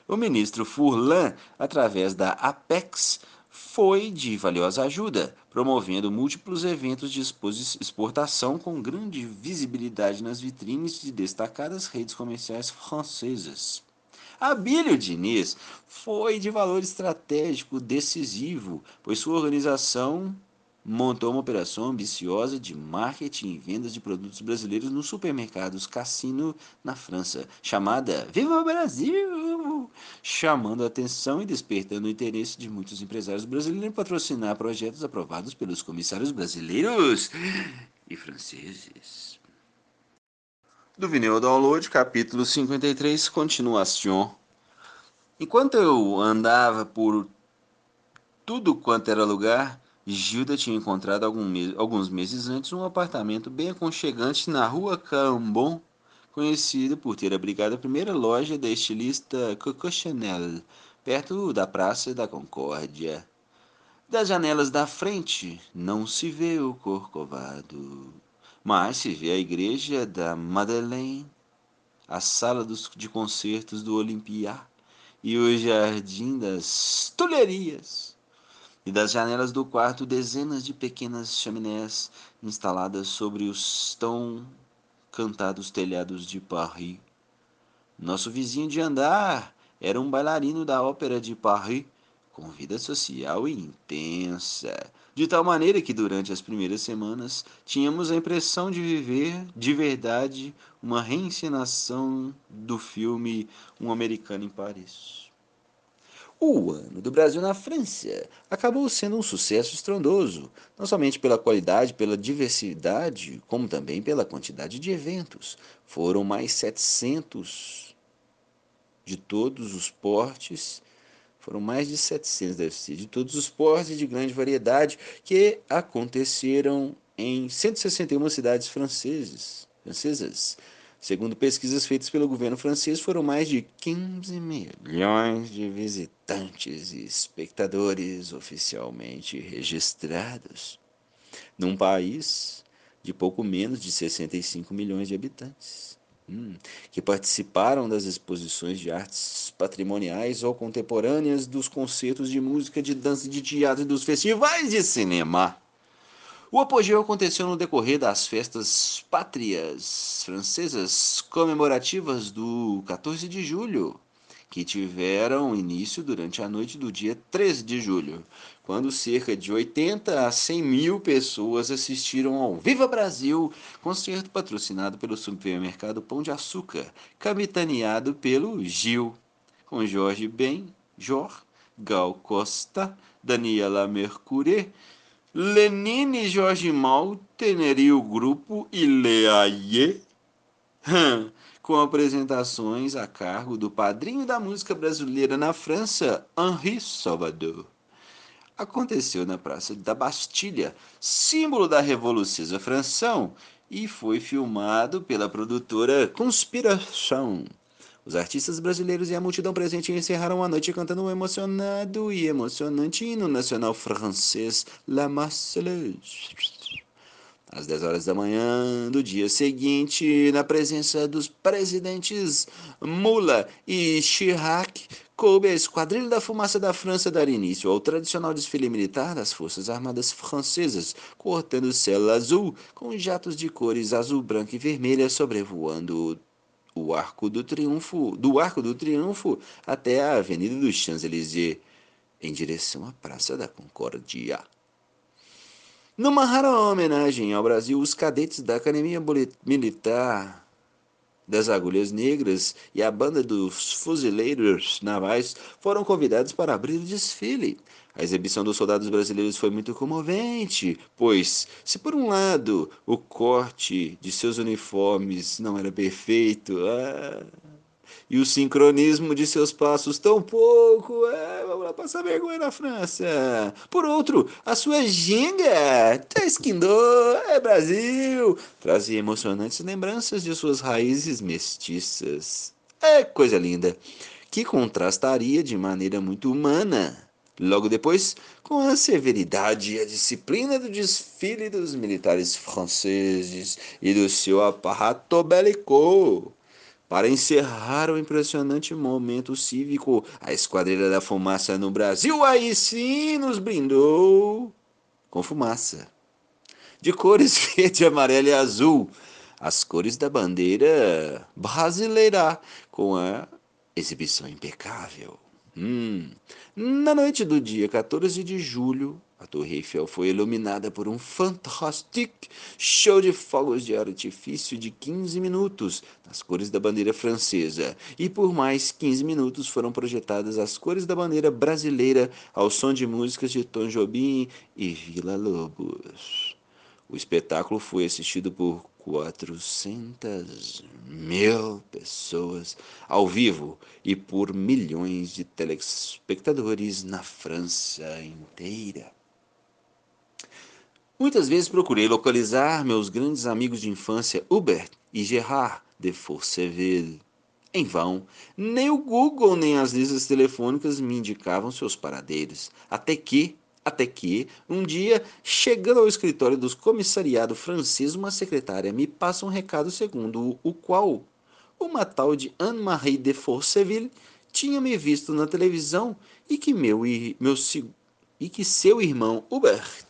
O ministro Furlan, através da Apex, foi de valiosa ajuda, promovendo múltiplos eventos de exportação com grande visibilidade nas vitrines de destacadas redes comerciais francesas. Abílio Diniz foi de valor estratégico decisivo, pois sua organização montou uma operação ambiciosa de marketing e vendas de produtos brasileiros nos supermercados Cassino na França, chamada Viva Brasil! Chamando a atenção e despertando o interesse de muitos empresários brasileiros em patrocinar projetos aprovados pelos comissários brasileiros e franceses. Do Vinil Download, capítulo 53, continuação. Enquanto eu andava por tudo quanto era lugar, Gilda tinha encontrado alguns meses antes um apartamento bem aconchegante na rua Cambon, conhecida por ter abrigado a primeira loja da estilista Coco Chanel, perto da Praça da Concórdia. Das janelas da frente não se vê o Corcovado, mas se vê a igreja da Madeleine, a sala dos, de concertos do Olympia e o jardim das Tulherias e das janelas do quarto dezenas de pequenas chaminés instaladas sobre os tão cantados telhados de Paris. Nosso vizinho de andar era um bailarino da ópera de Paris, com vida social intensa, de tal maneira que durante as primeiras semanas tínhamos a impressão de viver de verdade uma reencenação do filme Um Americano em Paris. O Ano do Brasil na França acabou sendo um sucesso estrondoso, não somente pela qualidade, pela diversidade, como também pela quantidade de eventos. Foram mais 700 de todos os portes, foram mais de 700, deve ser, de todos os portes de grande variedade que aconteceram em 161 cidades franceses, francesas Segundo pesquisas feitas pelo governo francês, foram mais de 15 milhões de visitantes e espectadores oficialmente registrados, num país de pouco menos de 65 milhões de habitantes, hum, que participaram das exposições de artes patrimoniais ou contemporâneas, dos concertos de música, de dança, de teatro e dos festivais de cinema. O apogeu aconteceu no decorrer das festas pátrias francesas comemorativas do 14 de julho, que tiveram início durante a noite do dia 13 de julho, quando cerca de 80 a 100 mil pessoas assistiram ao Viva Brasil, concerto patrocinado pelo supermercado Pão de Açúcar, capitaneado pelo Gil, com Jorge Ben, Jor, Gal Costa, Daniela Mercury, Lenine Jorge Mal teneria o grupo Ileaie com apresentações a cargo do padrinho da música brasileira na França, Henri Salvador. Aconteceu na Praça da Bastilha, símbolo da Revolução Francesa, e foi filmado pela produtora Conspiração. Os artistas brasileiros e a multidão presente encerraram a noite cantando um emocionado e emocionante hino nacional francês La Marseillaise. Às 10 horas da manhã do dia seguinte, na presença dos presidentes Mula e Chirac, coube à Esquadrilha da Fumaça da França dar início ao tradicional desfile militar das Forças Armadas Francesas, cortando céu azul com jatos de cores azul, branca e vermelha sobrevoando o Arco do Triunfo, do Arco do Triunfo até a Avenida dos Champs-Élysées, em direção à Praça da Concórdia. Numa rara homenagem ao Brasil, os cadetes da Academia Militar das Agulhas Negras e a banda dos Fuzileiros Navais foram convidados para abrir o desfile. A exibição dos soldados brasileiros foi muito comovente, pois, se por um lado o corte de seus uniformes não era perfeito, ah, e o sincronismo de seus passos tão pouco. É, vamos lá passar vergonha na França. Por outro, a sua ginga, Tesquindô, é Brasil, trazia emocionantes lembranças de suas raízes mestiças. É coisa linda, que contrastaria de maneira muito humana. Logo depois, com a severidade e a disciplina do desfile dos militares franceses e do seu aparato bélico. Para encerrar o impressionante momento cívico, a Esquadrilha da Fumaça no Brasil aí sim nos brindou com fumaça. De cores verde, amarelo e azul, as cores da bandeira brasileira, com a exibição impecável. Hum. Na noite do dia 14 de julho, a Torre Eiffel foi iluminada por um fantástico show de fogos de artifício de 15 minutos, nas cores da bandeira francesa, e por mais 15 minutos foram projetadas as cores da bandeira brasileira ao som de músicas de Tom Jobim e Vila Lobos. O espetáculo foi assistido por 400 mil pessoas ao vivo e por milhões de telespectadores na França inteira. Muitas vezes procurei localizar meus grandes amigos de infância Hubert e Gerard de Forceville. Em vão, nem o Google nem as listas telefônicas me indicavam seus paradeiros, até que, até que, um dia, chegando ao escritório do comissariado francês, uma secretária me passa um recado segundo o qual uma tal de Anne-Marie de Forceville tinha me visto na televisão e que meu, meu e que seu irmão Hubert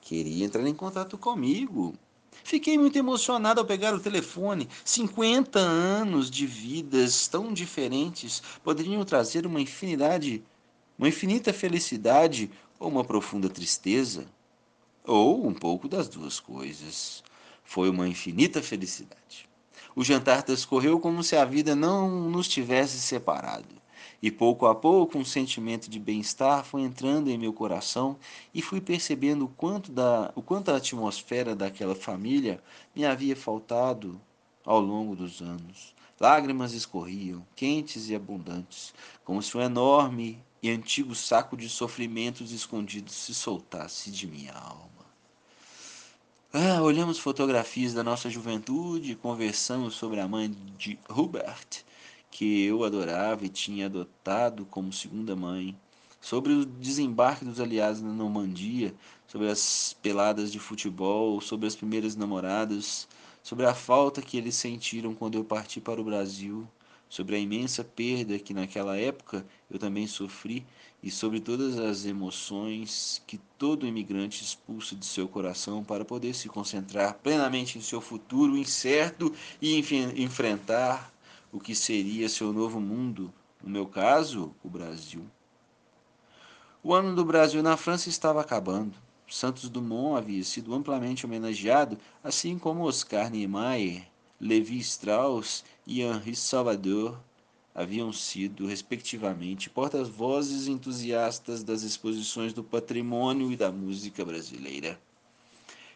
queria entrar em contato comigo. Fiquei muito emocionado ao pegar o telefone. 50 anos de vidas tão diferentes poderiam trazer uma infinidade, uma infinita felicidade ou uma profunda tristeza, ou um pouco das duas coisas. Foi uma infinita felicidade. O jantar transcorreu como se a vida não nos tivesse separado. E pouco a pouco um sentimento de bem-estar foi entrando em meu coração e fui percebendo o quanto, da, o quanto a atmosfera daquela família me havia faltado ao longo dos anos. Lágrimas escorriam, quentes e abundantes, como se um enorme e antigo saco de sofrimentos escondidos se soltasse de minha alma. Ah, olhamos fotografias da nossa juventude, conversamos sobre a mãe de Hubert que eu adorava e tinha adotado como segunda mãe, sobre o desembarque dos aliados na Normandia, sobre as peladas de futebol, sobre as primeiras namoradas, sobre a falta que eles sentiram quando eu parti para o Brasil, sobre a imensa perda que naquela época eu também sofri e sobre todas as emoções que todo imigrante expulsa de seu coração para poder se concentrar plenamente em seu futuro incerto e enfrentar o que seria seu novo mundo, no meu caso, o Brasil. O ano do Brasil na França estava acabando. Santos Dumont havia sido amplamente homenageado, assim como Oscar Niemeyer, Levi Strauss e Henri Salvador haviam sido, respectivamente, porta-vozes entusiastas das exposições do patrimônio e da música brasileira.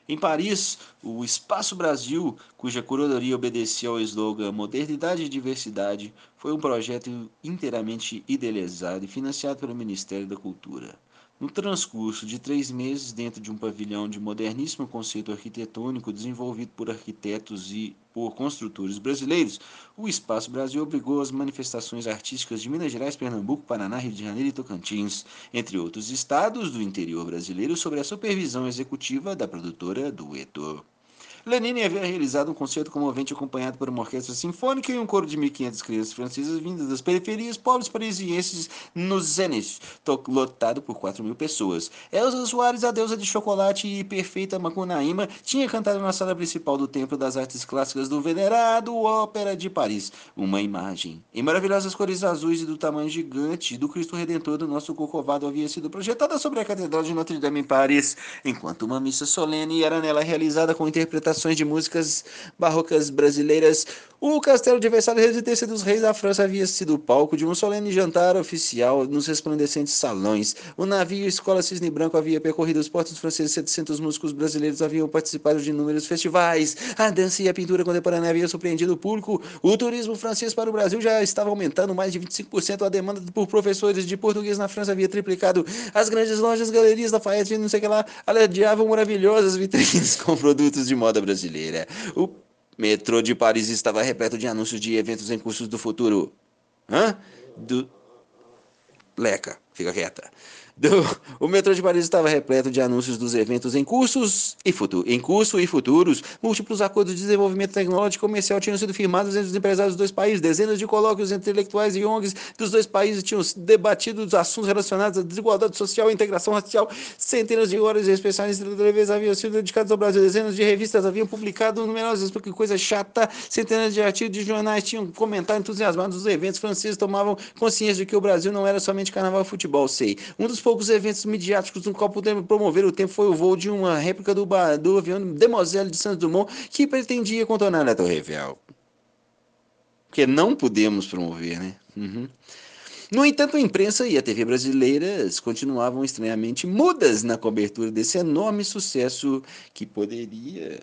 Em Paris, o Espaço Brasil, cuja curadoria obedecia ao slogan Modernidade e Diversidade, foi um projeto inteiramente idealizado e financiado pelo Ministério da Cultura. No transcurso de três meses, dentro de um pavilhão de moderníssimo conceito arquitetônico desenvolvido por arquitetos e por construtores brasileiros, o Espaço Brasil obrigou as manifestações artísticas de Minas Gerais, Pernambuco, Paraná, Rio de Janeiro e Tocantins, entre outros estados do interior brasileiro, sob a supervisão executiva da produtora Dueto. Lenine havia realizado um concerto comovente acompanhado por uma orquestra sinfônica e um coro de 1.500 crianças francesas vindas das periferias pobres parisienses no Zenith, lotado por 4 mil pessoas. Elsa Soares, a deusa de chocolate e perfeita Macunaíma, tinha cantado na sala principal do Templo das Artes Clássicas do Venerado Ópera de Paris. Uma imagem, em maravilhosas cores azuis e do tamanho gigante do Cristo Redentor do nosso Corcovado havia sido projetada sobre a Catedral de Notre Dame em Paris, enquanto uma missa solene era nela realizada com de músicas barrocas brasileiras. O Castelo de Versalhes, residência dos reis da França, havia sido o palco de um solene jantar oficial nos resplandecentes salões. O navio Escola Cisne Branco havia percorrido os portos franceses, 700 músicos brasileiros haviam participado de inúmeros festivais. A dança e a pintura contemporânea haviam surpreendido o público. O turismo francês para o Brasil já estava aumentando mais de 25%. A demanda por professores de português na França havia triplicado. As grandes lojas, galerias da Fayette, não sei o que lá, aladiavam maravilhosas vitrines com produtos de moda brasileira. O metrô de Paris estava repleto de anúncios de eventos em cursos do futuro. Hã? Do. Leca, fica quieta. Do, o metrô de Paris estava repleto de anúncios dos eventos em cursos e futuro, em curso e futuros. Múltiplos acordos de desenvolvimento tecnológico e comercial tinham sido firmados entre os empresários dos dois países. Dezenas de colóquios intelectuais e ONGs dos dois países tinham debatido os assuntos relacionados à desigualdade social e integração racial. Centenas de horas de especiais de televisão haviam sido dedicadas ao Brasil. Dezenas de revistas haviam publicado numerosas porque coisa chata. Centenas de artigos de jornais tinham comentado entusiasmados os eventos franceses tomavam consciência de que o Brasil não era somente carnaval e futebol. Sei. Um dos poucos eventos midiáticos no qual pudemos promover o tempo foi o voo de uma réplica do, do avião Demoiselle de Santos Dumont que pretendia contornar a Torre Eiffel. Porque não podemos promover, né? Uhum. No entanto, a imprensa e a TV brasileiras continuavam estranhamente mudas na cobertura desse enorme sucesso que poderia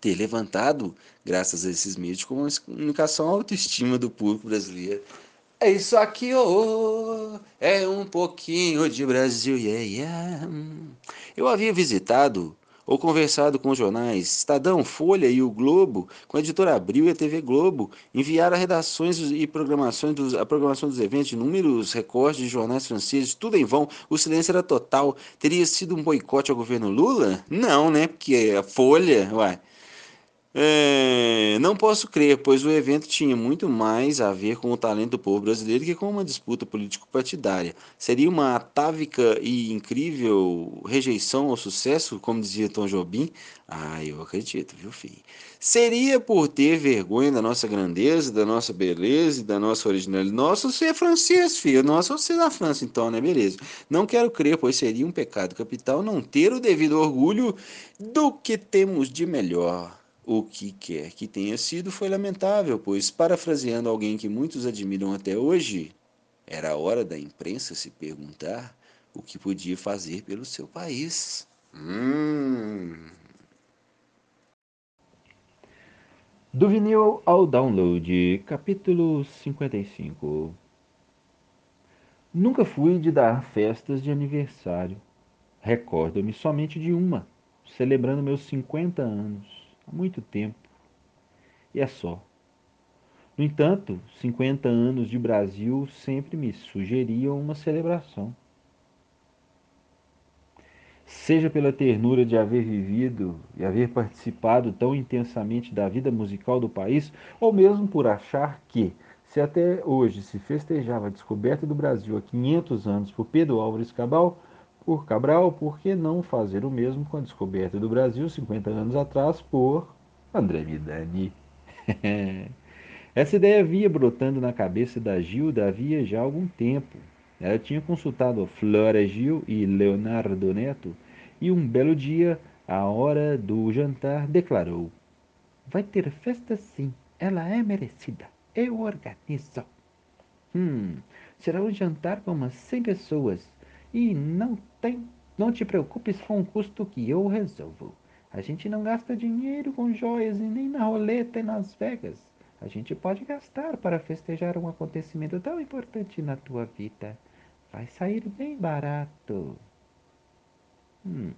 ter levantado, graças a esses meios de comunicação, a autoestima do público brasileiro é isso aqui, oh, é um pouquinho de Brasil, yeah, yeah. Eu havia visitado ou conversado com os jornais Estadão, Folha e o Globo, com a editora Abril e a TV Globo, enviaram redações e programações dos, a programação dos eventos, números, recortes de jornais franceses, tudo em vão. O silêncio era total. Teria sido um boicote ao governo Lula? Não, né? Porque a Folha, uai, é, não posso crer, pois o evento tinha muito mais a ver com o talento do povo brasileiro que com uma disputa político-partidária. Seria uma atávica e incrível rejeição ao sucesso, como dizia Tom Jobim? Ah, eu acredito, viu, filho? Seria por ter vergonha da nossa grandeza, da nossa beleza e da nossa originalidade. Nossa, você é francês, filho. Nossa, você é da França, então, né? Beleza. Não quero crer, pois seria um pecado capital não ter o devido orgulho do que temos de melhor. O que quer que tenha sido foi lamentável, pois, parafraseando alguém que muitos admiram até hoje, era hora da imprensa se perguntar o que podia fazer pelo seu país. Hum. Do vinil ao download, capítulo 55. Nunca fui de dar festas de aniversário. Recordo-me somente de uma, celebrando meus 50 anos há muito tempo. E é só. No entanto, 50 anos de Brasil sempre me sugeriam uma celebração. Seja pela ternura de haver vivido e haver participado tão intensamente da vida musical do país, ou mesmo por achar que, se até hoje se festejava a descoberta do Brasil há 500 anos por Pedro Álvares Cabral, por Cabral, por que não fazer o mesmo com a descoberta do Brasil 50 anos atrás por André Midani? Essa ideia via brotando na cabeça da Gilda havia já algum tempo. Ela tinha consultado Flora Gil e Leonardo Neto e um belo dia, à hora do jantar, declarou: Vai ter festa sim, ela é merecida. Eu organizo. Hum, será um jantar com umas 100 pessoas e não tem, não te preocupes com o custo que eu resolvo. A gente não gasta dinheiro com joias e nem na roleta em Las Vegas. A gente pode gastar para festejar um acontecimento tão importante na tua vida. Vai sair bem barato. Hum.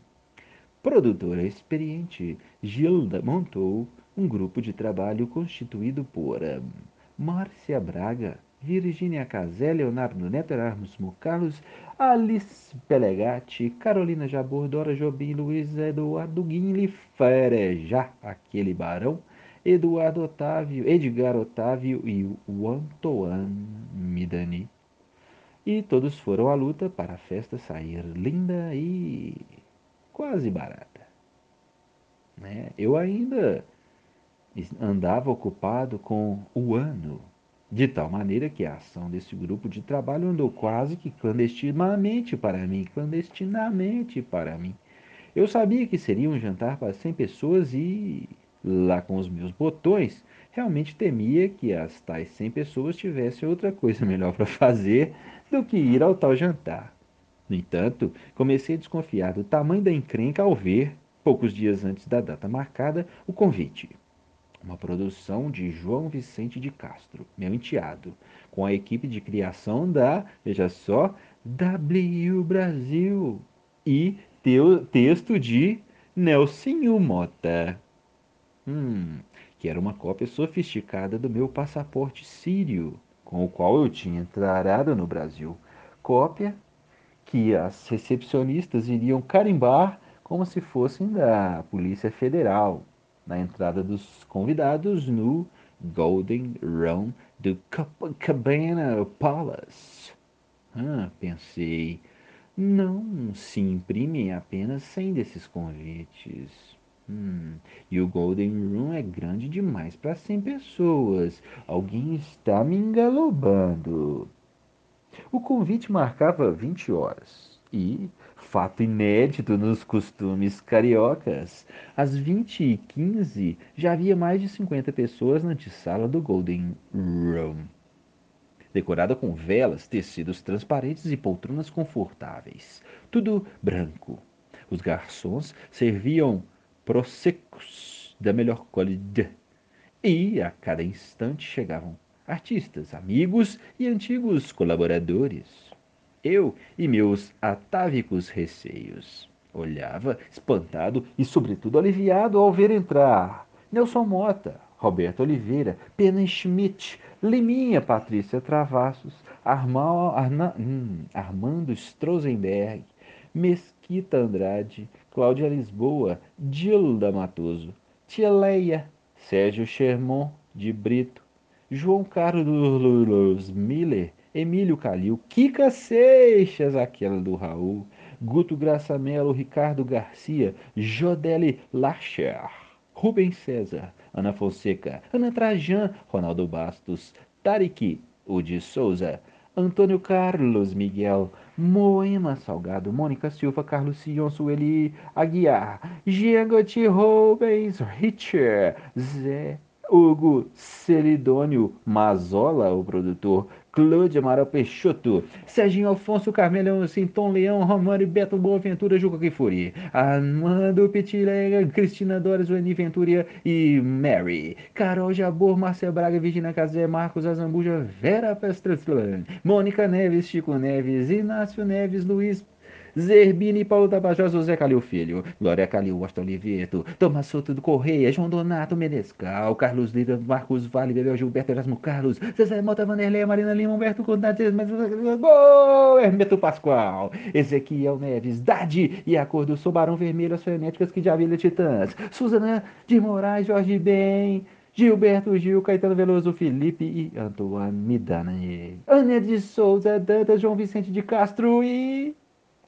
Produtora experiente, Gilda montou um grupo de trabalho constituído por um, Márcia Braga, Virginia Casé, Leonardo Neto, Erasmo Carlos, Alice Pelegatti, Carolina Jabor, Dora Jobim, Luiz Eduardo Guinle, Ferejá, aquele barão, Eduardo Otávio, Edgar Otávio e o Antoine Midani. E todos foram à luta para a festa sair linda e quase barata. Né? Eu ainda andava ocupado com o ano, de tal maneira que a ação desse grupo de trabalho andou quase que clandestinamente para mim, clandestinamente para mim. Eu sabia que seria um jantar para 100 pessoas e, lá com os meus botões, realmente temia que as tais 100 pessoas tivessem outra coisa melhor para fazer do que ir ao tal jantar. No entanto, comecei a desconfiar do tamanho da encrenca ao ver, poucos dias antes da data marcada, o convite. Uma produção de João Vicente de Castro, meu enteado, com a equipe de criação da, veja só, W Brasil e teu, texto de Nelsinho Mota. Hum, que era uma cópia sofisticada do meu passaporte sírio, com o qual eu tinha entrado no Brasil. Cópia que as recepcionistas iriam carimbar como se fossem da Polícia Federal, na entrada dos convidados no Golden Room do Copacabana Palace. Ah, pensei, não se imprimem apenas 100 desses convites. Hum, e o Golden Room é grande demais para 100 pessoas. Alguém está me engalobando. O convite marcava 20 horas e, fato inédito nos costumes cariocas, às 20 e 15 já havia mais de 50 pessoas na antessala do Golden Room. Decorada com velas, tecidos transparentes e poltronas confortáveis. Tudo branco. Os garçons serviam prosecos da melhor qualidade. E a cada instante chegavam artistas, amigos e antigos colaboradores. Eu e meus atávicos receios. Olhava, espantado e, sobretudo, aliviado ao ver entrar Nelson Mota, Roberto Oliveira, Pena Schmidt, Liminha Patrícia Travassos, Arma, Arna, hum, Armando Strozenberg, Mesquita Andrade, Cláudia Lisboa, Dilda Matoso, Tia Leia, Sérgio Sherman de Brito, João Carlos Miller, Emílio Calil, Kika Seixas, aquela do Raul, Guto Graçamelo, Ricardo Garcia, Jodeli Lacher, Rubens César, Ana Fonseca, Ana Trajan, Ronaldo Bastos, Tariki, Udi Souza, Antônio Carlos Miguel, Moema Salgado, Mônica Silva, Carlos Sion, Sueli Aguiar, Gauthier Rubens, Richard, Zé Hugo Celidônio Mazola, o produtor, Claude Amaral Peixoto, Serginho Alfonso Carmelão, Sinton Leão, Romano Beto Boaventura, Juca Kifuri, Armando Petilega, Cristina Doras, Veni Venturia e Mary, Carol Jabor, Márcia Braga, Virginia Casé, Marcos Azambuja, Vera Pestreslan, Mônica Neves, Chico Neves, Inácio Neves, Luiz Zerbini, Paulo Tapajós, José Calil Filho, Glória Calil, Washington Oliveto, Thomas Souto do Correia, João Donato Menescal, Carlos Lira, Marcos Vale, Bebel Gilberto Erasmo Carlos, César Mota Vanderlei, Marina Lima, Humberto Contates, Hermeto Pascoal, Ezequiel Neves, Dade e a cor do Sobarão Vermelho, as frenéticas que já havia Titãs, Suzana de Moraes, Jorge Ben, Gilberto Gil, Caetano Veloso, Felipe e Antoine Midani. Ana de Souza, Danta, João Vicente de Castro e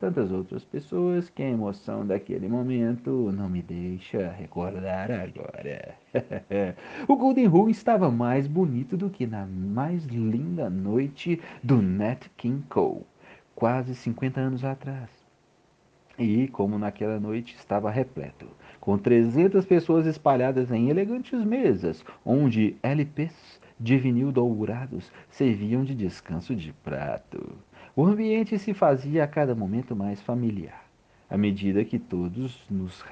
tantas outras pessoas que a emoção daquele momento não me deixa recordar agora. o Golden Rule estava mais bonito do que na mais linda noite do Nat King Cole, quase 50 anos atrás. E como naquela noite estava repleto, com 300 pessoas espalhadas em elegantes mesas, onde LPs de vinil dourados serviam de descanso de prato. O ambiente se fazia a cada momento mais familiar, à medida que todos nos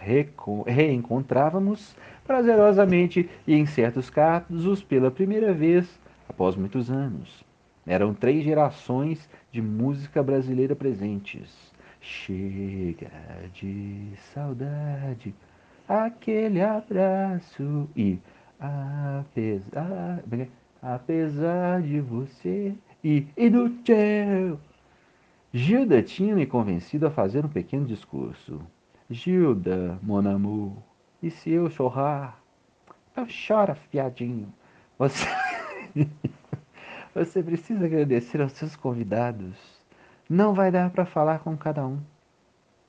reencontrávamos prazerosamente e, em certos casos, pela primeira vez após muitos anos. Eram três gerações de música brasileira presentes. Chega de saudade, aquele abraço e apesar. apesar de você e, e do teu. Gilda tinha me convencido a fazer um pequeno discurso. Gilda, mon amour, e se eu chorar? Não chora, fiadinho. Você... Você precisa agradecer aos seus convidados. Não vai dar para falar com cada um.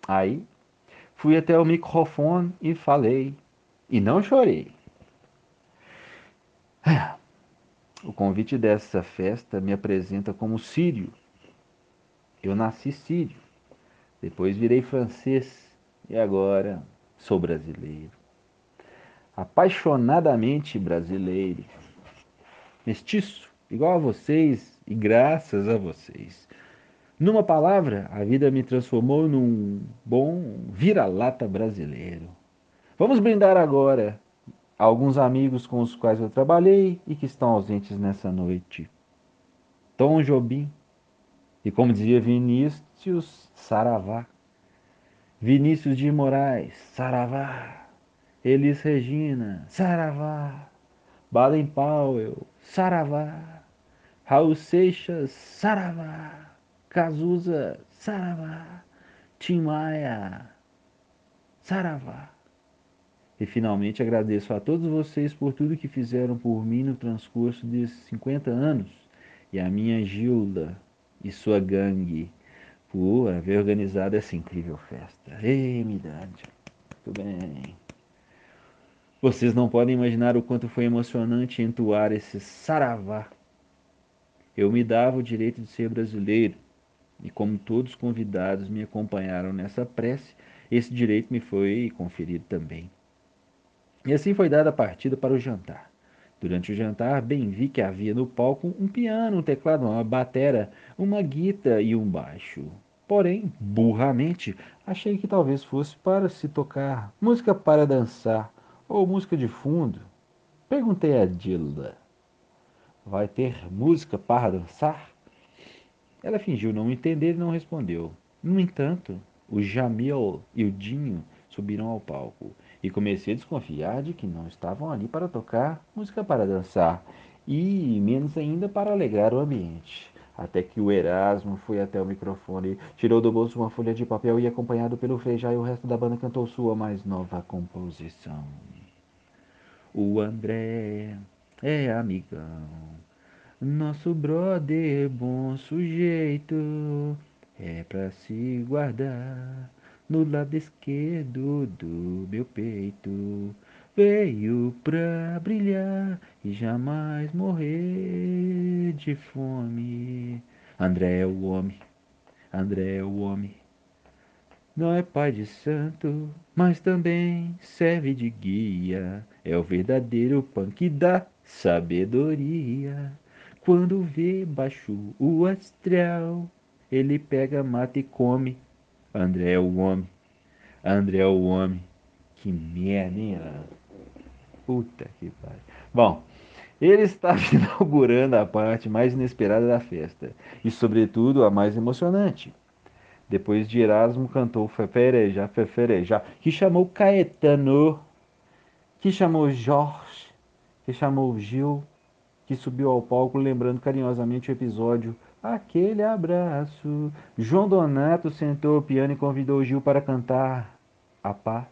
Aí, fui até o microfone e falei. E não chorei. O convite dessa festa me apresenta como sírio. Eu nasci sírio, depois virei francês e agora sou brasileiro. Apaixonadamente brasileiro. Mestiço, igual a vocês e graças a vocês. Numa palavra, a vida me transformou num bom vira-lata brasileiro. Vamos brindar agora alguns amigos com os quais eu trabalhei e que estão ausentes nessa noite. Tom Jobim, e como dizia Vinícius, Saravá. Vinícius de Moraes, Saravá. Elis Regina, Saravá. Baden Powell, Saravá. Raul Seixas, Saravá. Cazuza, Saravá. Tim Maia, Saravá. E finalmente agradeço a todos vocês por tudo que fizeram por mim no transcurso desses 50 anos e a minha Gilda e sua gangue por haver organizado essa incrível festa. Ei, Midade, tudo bem. Vocês não podem imaginar o quanto foi emocionante entoar esse saravá. Eu me dava o direito de ser brasileiro, e como todos os convidados me acompanharam nessa prece, esse direito me foi conferido também. E assim foi dada a partida para o jantar. Durante o jantar, bem vi que havia no palco um piano, um teclado, uma batera, uma guita e um baixo. Porém, burramente, achei que talvez fosse para se tocar música para dançar ou música de fundo. Perguntei a Dilda: Vai ter música para dançar? Ela fingiu não entender e não respondeu. No entanto, o Jamil e o Dinho subiram ao palco e comecei a desconfiar de que não estavam ali para tocar música para dançar e menos ainda para alegrar o ambiente. Até que o Erasmo foi até o microfone, tirou do bolso uma folha de papel e, acompanhado pelo Frejá e o resto da banda, cantou sua mais nova composição. O André é amigão, nosso brother bom sujeito, é pra se guardar no lado esquerdo do meu peito. Veio pra brilhar e jamais morrer de fome. André é o homem, André é o homem. Não é pai de santo, mas também serve de guia. É o verdadeiro punk da sabedoria. Quando vê baixo o astral, ele pega, mata e come André é o homem. André é o homem. Que merda, hein? Puta que pariu. Bom, ele estava inaugurando a parte mais inesperada da festa. E, sobretudo, a mais emocionante. Depois de Erasmo cantou Fefereja, Fefereja, que chamou Caetano, que chamou Jorge, que chamou Gil, que subiu ao palco lembrando carinhosamente o episódio Aquele abraço. João Donato sentou ao piano e convidou Gil para cantar A Paz.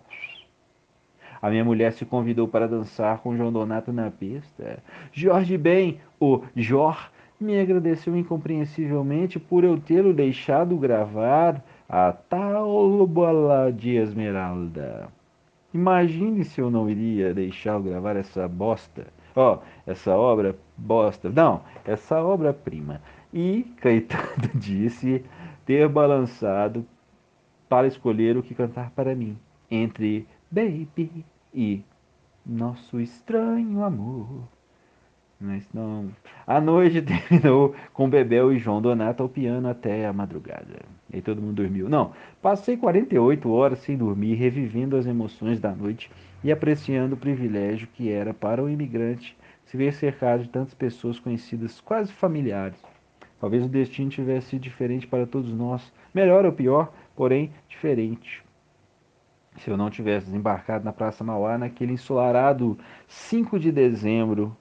A minha mulher se convidou para dançar com João Donato na pista. Jorge Ben, o Jor, me agradeceu incompreensivelmente por eu tê-lo deixado gravar a tal bola de esmeralda. Imagine se eu não iria deixá-lo gravar essa bosta. Ó, oh, essa obra bosta. Não, essa obra-prima e Caetano disse ter balançado para escolher o que cantar para mim, entre Baby e Nosso Estranho Amor. Mas não. A noite terminou com Bebel e João Donato ao piano até a madrugada. E todo mundo dormiu. Não, passei 48 horas sem dormir, revivendo as emoções da noite e apreciando o privilégio que era para o imigrante se ver cercado de tantas pessoas conhecidas, quase familiares. Talvez o destino tivesse sido diferente para todos nós, melhor ou pior, porém diferente. Se eu não tivesse desembarcado na Praça Mauá naquele ensolarado 5 de dezembro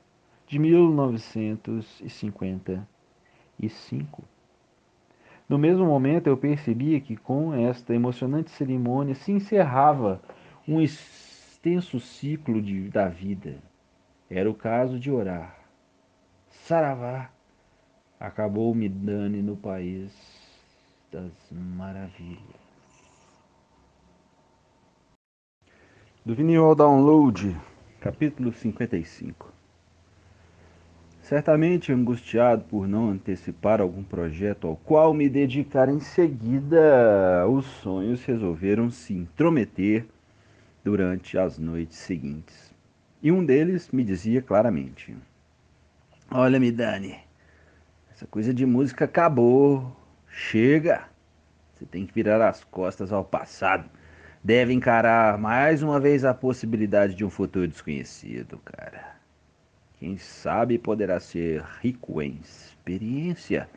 de 1955. No mesmo momento, eu percebia que com esta emocionante cerimônia se encerrava um extenso ciclo de, da vida. Era o caso de orar. Saravá acabou me dando no país das maravilhas. Do vinil ao download, capítulo 55. Certamente angustiado por não antecipar algum projeto ao qual me dedicar em seguida, os sonhos resolveram se intrometer durante as noites seguintes. E um deles me dizia claramente: Olha, Midani, essa coisa de música acabou. Chega! Você tem que virar as costas ao passado. Deve encarar mais uma vez a possibilidade de um futuro desconhecido, cara. Quem sabe poderá ser rico em experiência.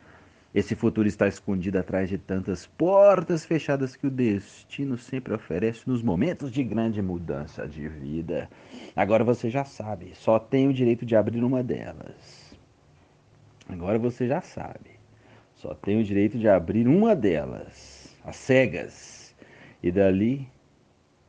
Esse futuro está escondido atrás de tantas portas fechadas que o destino sempre oferece nos momentos de grande mudança de vida. Agora você já sabe, só tem o direito de abrir uma delas. Agora você já sabe, só tem o direito de abrir uma delas, as cegas. E dali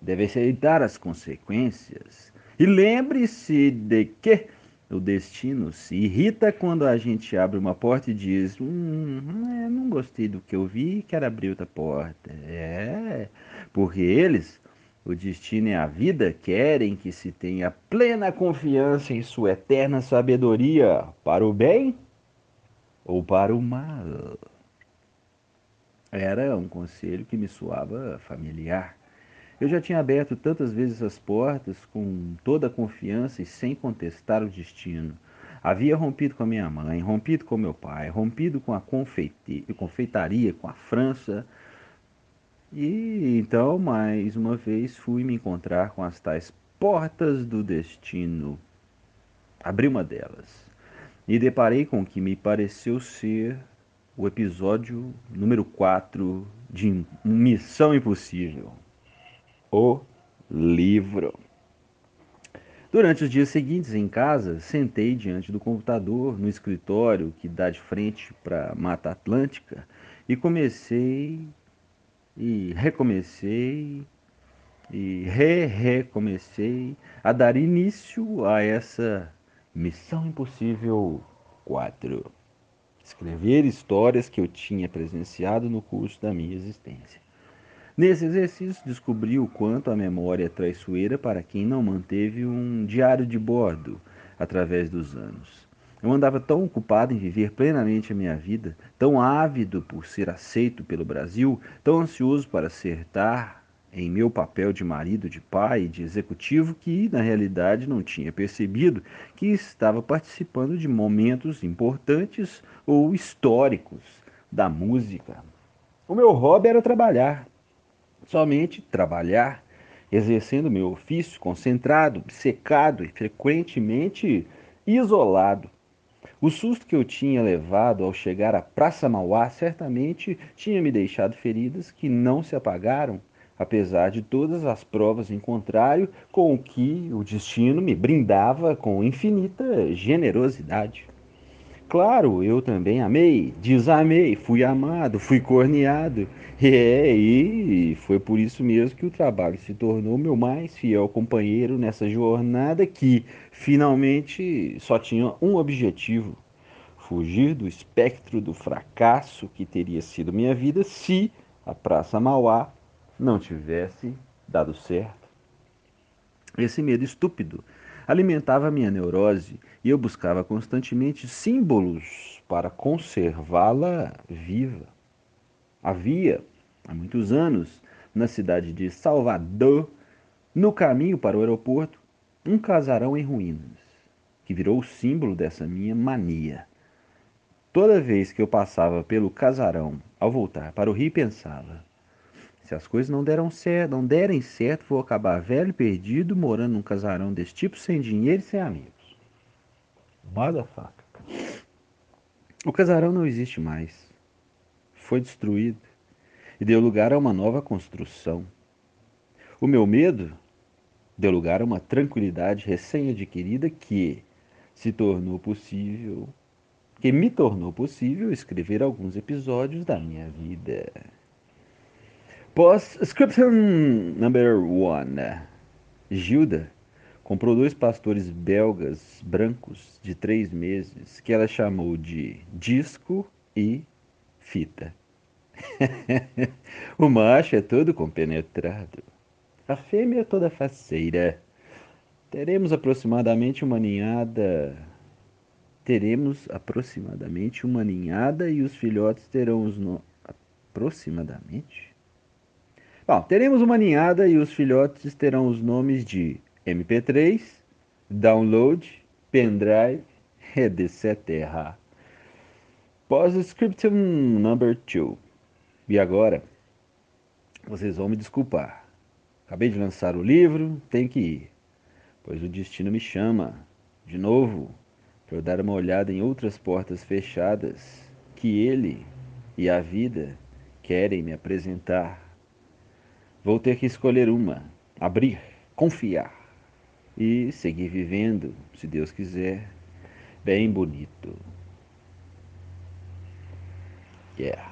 deve aceitar as consequências. E lembre-se de que o destino se irrita quando a gente abre uma porta e diz: hum, é, não gostei do que eu vi, quero abrir outra porta. É, porque eles, o destino e a vida, querem que se tenha plena confiança em sua eterna sabedoria para o bem ou para o mal. Era um conselho que me soava familiar. Eu já tinha aberto tantas vezes as portas com toda a confiança e sem contestar o destino. Havia rompido com a minha mãe, rompido com meu pai, rompido com a confeitaria, com a França. E então, mais uma vez, fui me encontrar com as tais portas do destino. Abri uma delas e deparei com o que me pareceu ser o episódio número 4 de Missão Impossível o livro. Durante os dias seguintes em casa, sentei diante do computador no escritório que dá de frente para a Mata Atlântica e comecei e recomecei e re-recomecei a dar início a essa Missão Impossível 4. Escrever histórias que eu tinha presenciado no curso da minha existência. Nesse exercício, descobri o quanto a memória é traiçoeira para quem não manteve um diário de bordo através dos anos. Eu andava tão ocupado em viver plenamente a minha vida, tão ávido por ser aceito pelo Brasil, tão ansioso para acertar em meu papel de marido, de pai, de executivo, que na realidade não tinha percebido que estava participando de momentos importantes ou históricos da música. O meu hobby era trabalhar, somente trabalhar, exercendo meu ofício concentrado, secado e frequentemente isolado. O susto que eu tinha levado ao chegar à Praça Mauá certamente tinha me deixado feridas que não se apagaram, apesar de todas as provas em contrário, com o que o destino me brindava com infinita generosidade. Claro, eu também amei, desamei, fui amado, fui corneado. É, e foi por isso mesmo que o trabalho se tornou meu mais fiel companheiro nessa jornada que finalmente só tinha um objetivo: fugir do espectro do fracasso que teria sido minha vida se a Praça Mauá não tivesse dado certo. Esse medo estúpido alimentava minha neurose e eu buscava constantemente símbolos para conservá-la viva. Havia, há muitos anos, na cidade de Salvador, no caminho para o aeroporto, um casarão em ruínas, que virou o símbolo dessa minha mania. Toda vez que eu passava pelo casarão, ao voltar para o rio, pensava: se as coisas não, deram certo, não derem certo, vou acabar velho perdido, morando num casarão desse tipo, sem dinheiro e sem amigos. Motherfucker. O casarão não existe mais. Foi destruído e deu lugar a uma nova construção. O meu medo deu lugar a uma tranquilidade recém-adquirida que, se tornou possível, que me tornou possível escrever alguns episódios da minha vida. Post-scriptum number one. Gilda comprou dois pastores belgas brancos de três meses que ela chamou de disco e fita. o macho é todo compenetrado, a fêmea é toda faceira. Teremos aproximadamente uma ninhada. Teremos aproximadamente uma ninhada e os filhotes terão os nomes. Aproximadamente? Bom, teremos uma ninhada e os filhotes terão os nomes de MP3, Download, Pendrive, etc. Postscriptum number 2. E agora, vocês vão me desculpar. Acabei de lançar o livro, tenho que ir, pois o destino me chama, de novo, para eu dar uma olhada em outras portas fechadas que ele e a vida querem me apresentar. Vou ter que escolher uma, abrir, confiar e seguir vivendo, se Deus quiser, bem bonito. Yeah.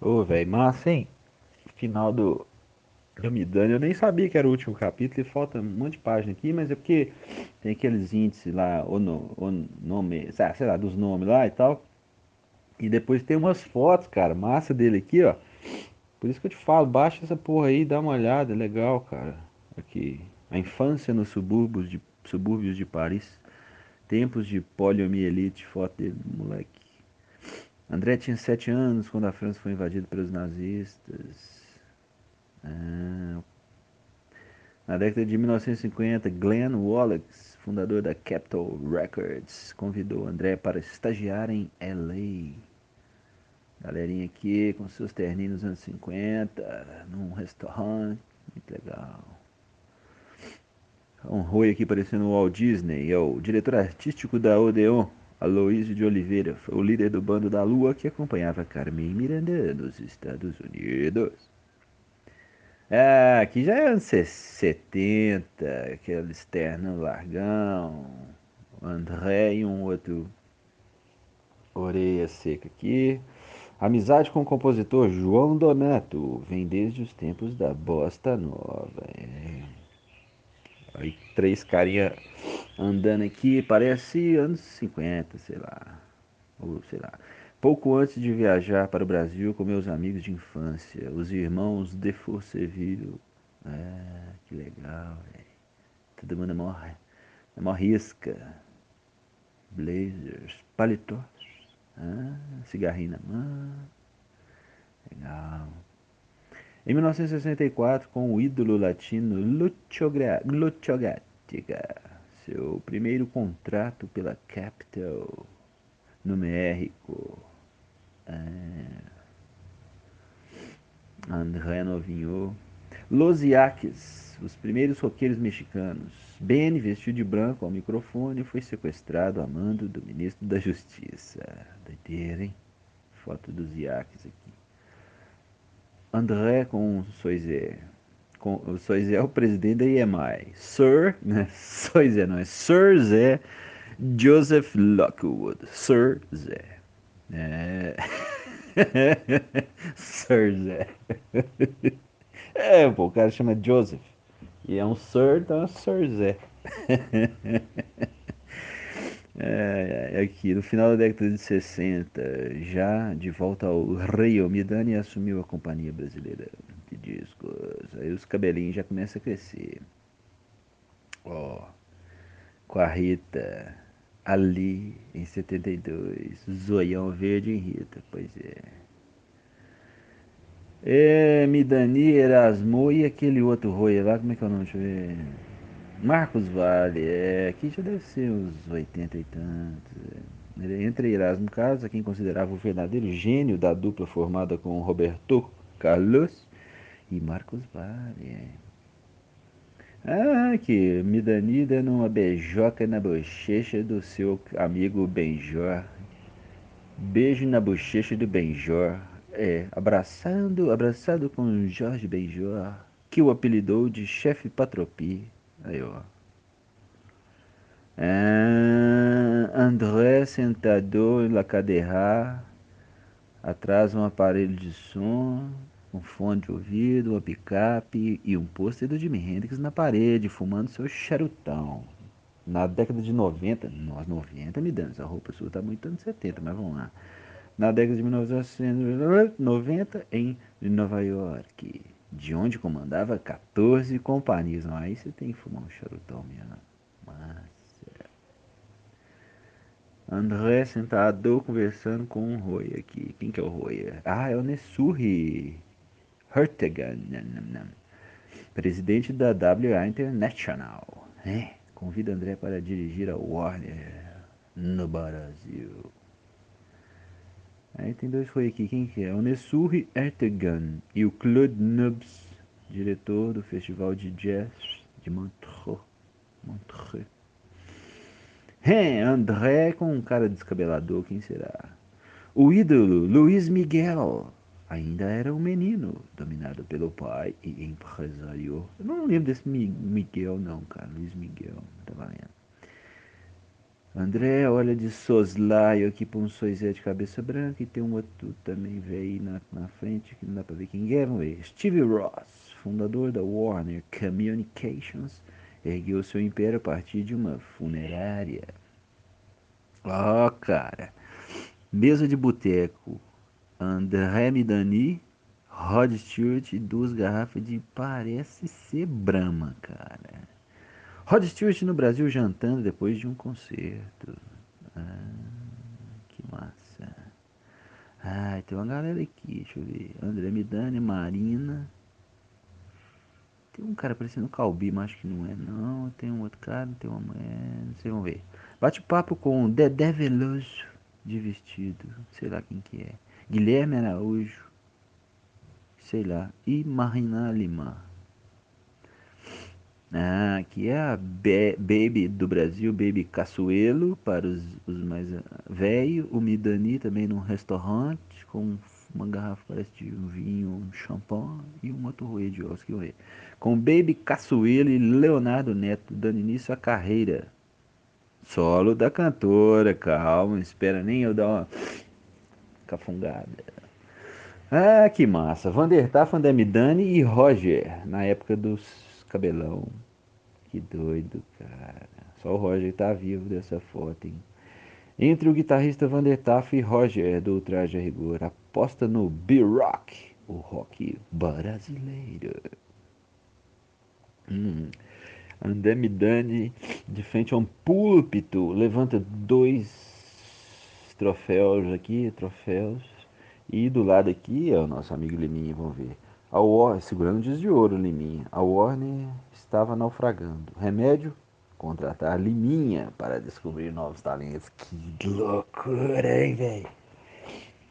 Ô, oh, velho, massa, hein? Final do Dane. Eu nem sabia que era o último capítulo e falta um monte de página aqui, mas é porque tem aqueles índices lá, o, no, o nome, sei lá, dos nomes lá e tal. E depois tem umas fotos, cara, massa dele aqui, ó. Por isso que eu te falo, baixa essa porra aí, dá uma olhada, é legal, cara. Aqui, a infância nos subúrbios de, subúrbios de Paris. Tempos de poliomielite, foto dele, moleque. André tinha sete anos quando a França foi invadida pelos nazistas. Ah. Na década de 1950, Glenn Wallace, fundador da Capitol Records, convidou André para estagiar em LA. Galerinha aqui com seus terninhos nos anos 50, num restaurante, muito legal. Um roi aqui parecendo o Walt Disney, é o diretor artístico da Odeon. Aloysio de Oliveira foi o líder do bando da Lua que acompanhava Carmen Miranda nos Estados Unidos. Ah, aqui já é anos 70, aquele externo largão, André e um outro orelha seca aqui. Amizade com o compositor João Donato vem desde os tempos da Bosta Nova. É. Aí três carinha andando aqui, parece anos 50, sei lá. Ou sei lá. Pouco antes de viajar para o Brasil com meus amigos de infância, os irmãos de Forceville. Ah, que legal, velho. Todo mundo morre. É risca. Blazers, paletós. Ah, cigarrinho na mão. Legal. Em 1964, com o ídolo latino Lucio seu primeiro contrato pela Capital no México. É. André Novinho. Los Yaquis, os primeiros roqueiros mexicanos. Ben vestiu de branco ao microfone foi sequestrado a mando do ministro da Justiça. Doideira, hein? Foto dos Yaquis aqui. André com Soizé com, o Sois é o presidente da IEMAI. Sir, né? Sois é, não é Sir Zé Joseph Lockwood. Sir Zé. É. Sir Zé. É, pô, o cara chama Joseph. E é um Sir, então é Sir Zé. É, é, aqui, no final da década de 60, já de volta ao Rio, Midani assumiu a Companhia Brasileira de Discos. Aí os cabelinhos já começam a crescer. Ó, com a Rita, ali em 72, Zoião Verde em Rita, pois é. É, Midani, Erasmo e aquele outro Roi lá, como é que é o nome? Deixa eu ver. Marcos Vale, é, aqui já deve ser uns 80 e tantos. É. Entre Erasmo Carlos, a quem considerava o verdadeiro gênio da dupla formada com Roberto Carlos e Marcos Vale. É. Ah, que Midani dando uma beijoca na bochecha do seu amigo Benjor. Beijo na bochecha do Benjor. É, abraçando, abraçado com Jorge Benjor, que o apelidou de chefe Patropi. Aí, ó. Ah, André sentado na cadeira, atrás um aparelho de som, um fone de ouvido, uma picape e um pôster do Jimi Hendrix na parede, fumando seu charutão. Na década de 90, nós 90 me dando, essa roupa sua tá muito anos 70, mas vamos lá. Na década de 1990, em Nova York, de onde comandava 14 companhias. Não, aí você tem que fumar um charutão mesmo. Massa. André sentado conversando com o Roy aqui. Quem que é o Roy? Ah, é o Nessurri. Hertegan, presidente da WA International. É, convida André para dirigir a Warner no Brasil. Aí tem dois Rui aqui, quem que é? O Nessurri Ertegan e o Claude Nubs, diretor do Festival de Jazz de Montreux. Montreux. É, André com um cara descabelador, quem será? O ídolo, Luiz Miguel, ainda era um menino, dominado pelo pai e empresário. Eu não lembro desse Miguel, não, cara. Luiz Miguel, tá valendo. André olha de soslaio aqui para um soisé de cabeça branca e tem um outro também veio na, na frente que não dá para ver quem é. Vamos ver. Steve Ross, fundador da Warner Communications, ergueu seu império a partir de uma funerária. Ó, oh, cara. Mesa de boteco. André Midani, Rod Stewart e duas garrafas de parece ser Brahma, cara. Rod Stewart no Brasil jantando depois de um concerto. Ah, que massa. Ah, tem uma galera aqui, deixa eu ver. André Midani, Marina. Tem um cara parecendo Calbi, mas acho que não é não. Tem um outro cara, tem uma mulher, não sei, vamos ver. Bate-papo com Dedé Veloso de vestido, sei lá quem que é. Guilherme Araújo, sei lá. E Marina Lima. Ah, aqui é a Baby do Brasil, Baby Caçuelo, para os, os mais velhos. O Midani também num restaurante, com uma garrafa parece de um vinho, um champanhe e um outro roê de ossos que eu Com Baby Caçuelo e Leonardo Neto, dando início à carreira. Solo da cantora, calma, espera nem eu dar uma cafungada. Ah, que massa. Vandertaf, Vandemidani e Roger, na época dos cabelão. Que doido, cara. Só o Roger tá vivo dessa foto, hein? Entre o guitarrista Vander Taff e Roger do Traje a Rigor, aposta no B-Rock, o rock brasileiro. Hum. André Midani, de frente a um púlpito, levanta dois troféus aqui, troféus. E do lado aqui é o nosso amigo Liminha, vamos ver. A Warner, segurando dias de ouro, Liminha. A Warner estava naufragando. Remédio? Contratar Liminha para descobrir novos talentos. Que loucura, hein, velho?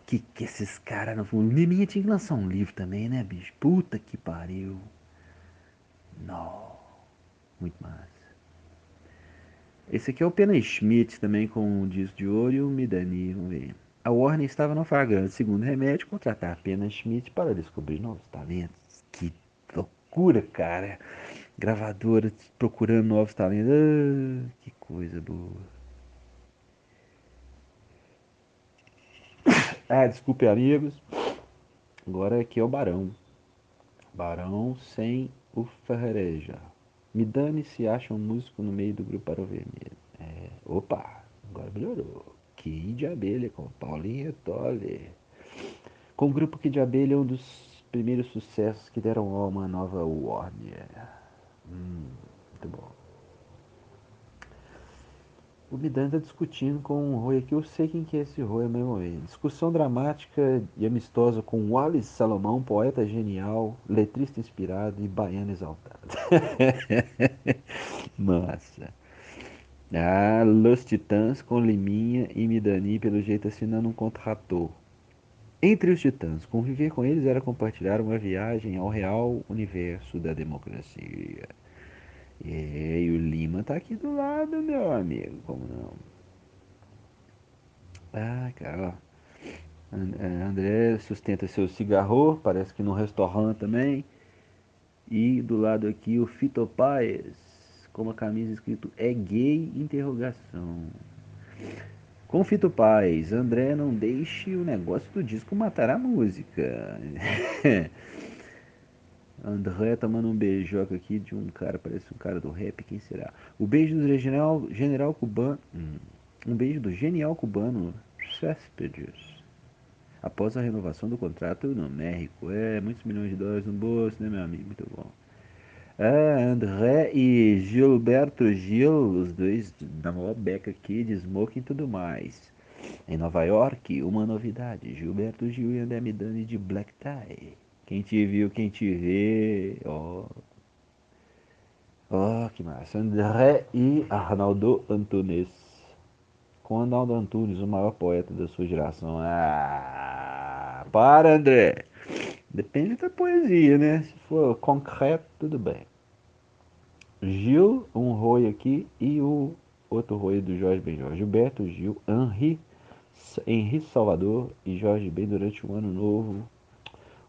Que que esses caras não foram. Liminha tinha que lançar um livro também, né, bicho? Puta que pariu. Não. Muito massa. Esse aqui é o Pena Schmidt também com o disco de ouro e o Midani, vamos ver. A Warner estava naufragando. Segundo remédio, contratar apenas Schmidt para descobrir novos talentos. Que loucura, cara. Gravadora procurando novos talentos. Ah, que coisa boa. Ah, desculpe, amigos. Agora aqui é o Barão. Barão sem o Ferrereja. Me dane se acha um músico no meio do grupo para o vermelho. É, opa, agora melhorou. Kid de Abelha com Paulinho Tolle. Com o grupo Kid de Abelha, um dos primeiros sucessos que deram a uma nova Warner. Hum, muito bom. O Midan está discutindo com o Roy aqui. Eu sei quem que é esse Roy mesmo. Discussão dramática e amistosa com Wallace Salomão, poeta genial, letrista inspirado e baiano exaltado. Massa. Ah, Los Titãs com Liminha e Midani, pelo jeito assinando um contrato. Entre os titãs, conviver com eles era compartilhar uma viagem ao real universo da democracia. E, o Lima tá aqui do lado, meu amigo, como não? Ah, cara, ó. É, André sustenta seu cigarro, parece que no restaurante também. E do lado aqui o Fito Paes com uma camisa escrito é gay interrogação. Confito Paz, André, não deixe o negócio do disco matar a música. André tomando um beijoca aqui de um cara, parece um cara do rap, quem será? O beijo do general, general cubano. Hum, um beijo do genial cubano Céspedes. Após a renovação do contrato no México. É, muitos milhões de dólares no bolso, né, meu amigo? Muito bom. É, André e Gilberto Gil, os dois da maior beca aqui de smoking e tudo mais. Em Nova York, uma novidade: Gilberto Gil e André Midani de black tie. Quem te viu, quem te vê, ó. Ó, que massa. André e Arnaldo Antunes. Com Arnaldo Antunes, o maior poeta da sua geração. Ah, para, André. Depende da poesia, né? Se for concreto, tudo bem. Gil, um roi aqui, e o outro roi do Jorge Benjor. Gilberto Gil, Henri, Henri Salvador e Jorge Ben durante o ano novo,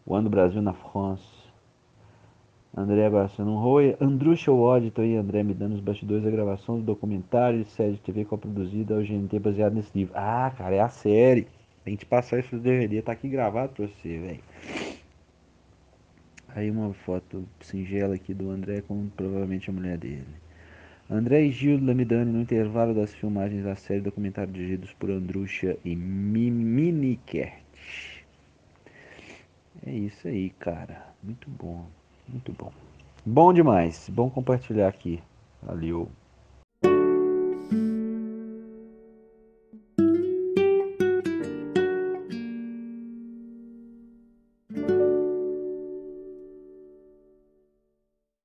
o ano do Brasil na França. André abraçando um roi, Andrusha Auditor e André me dando os bastidores da gravação do documentário de série de TV coproduzida ao GNT baseado nesse livro. Ah, cara, é a série. Tem que passar isso no DVD, tá aqui gravado pra você, velho. Aí uma foto singela aqui do André com provavelmente a mulher dele. André e Gil Lamidani no intervalo das filmagens da série documentário dirigidos por Andrusha e Minikert. É isso aí, cara. Muito bom, muito bom. Bom demais. Bom compartilhar aqui. Valeu.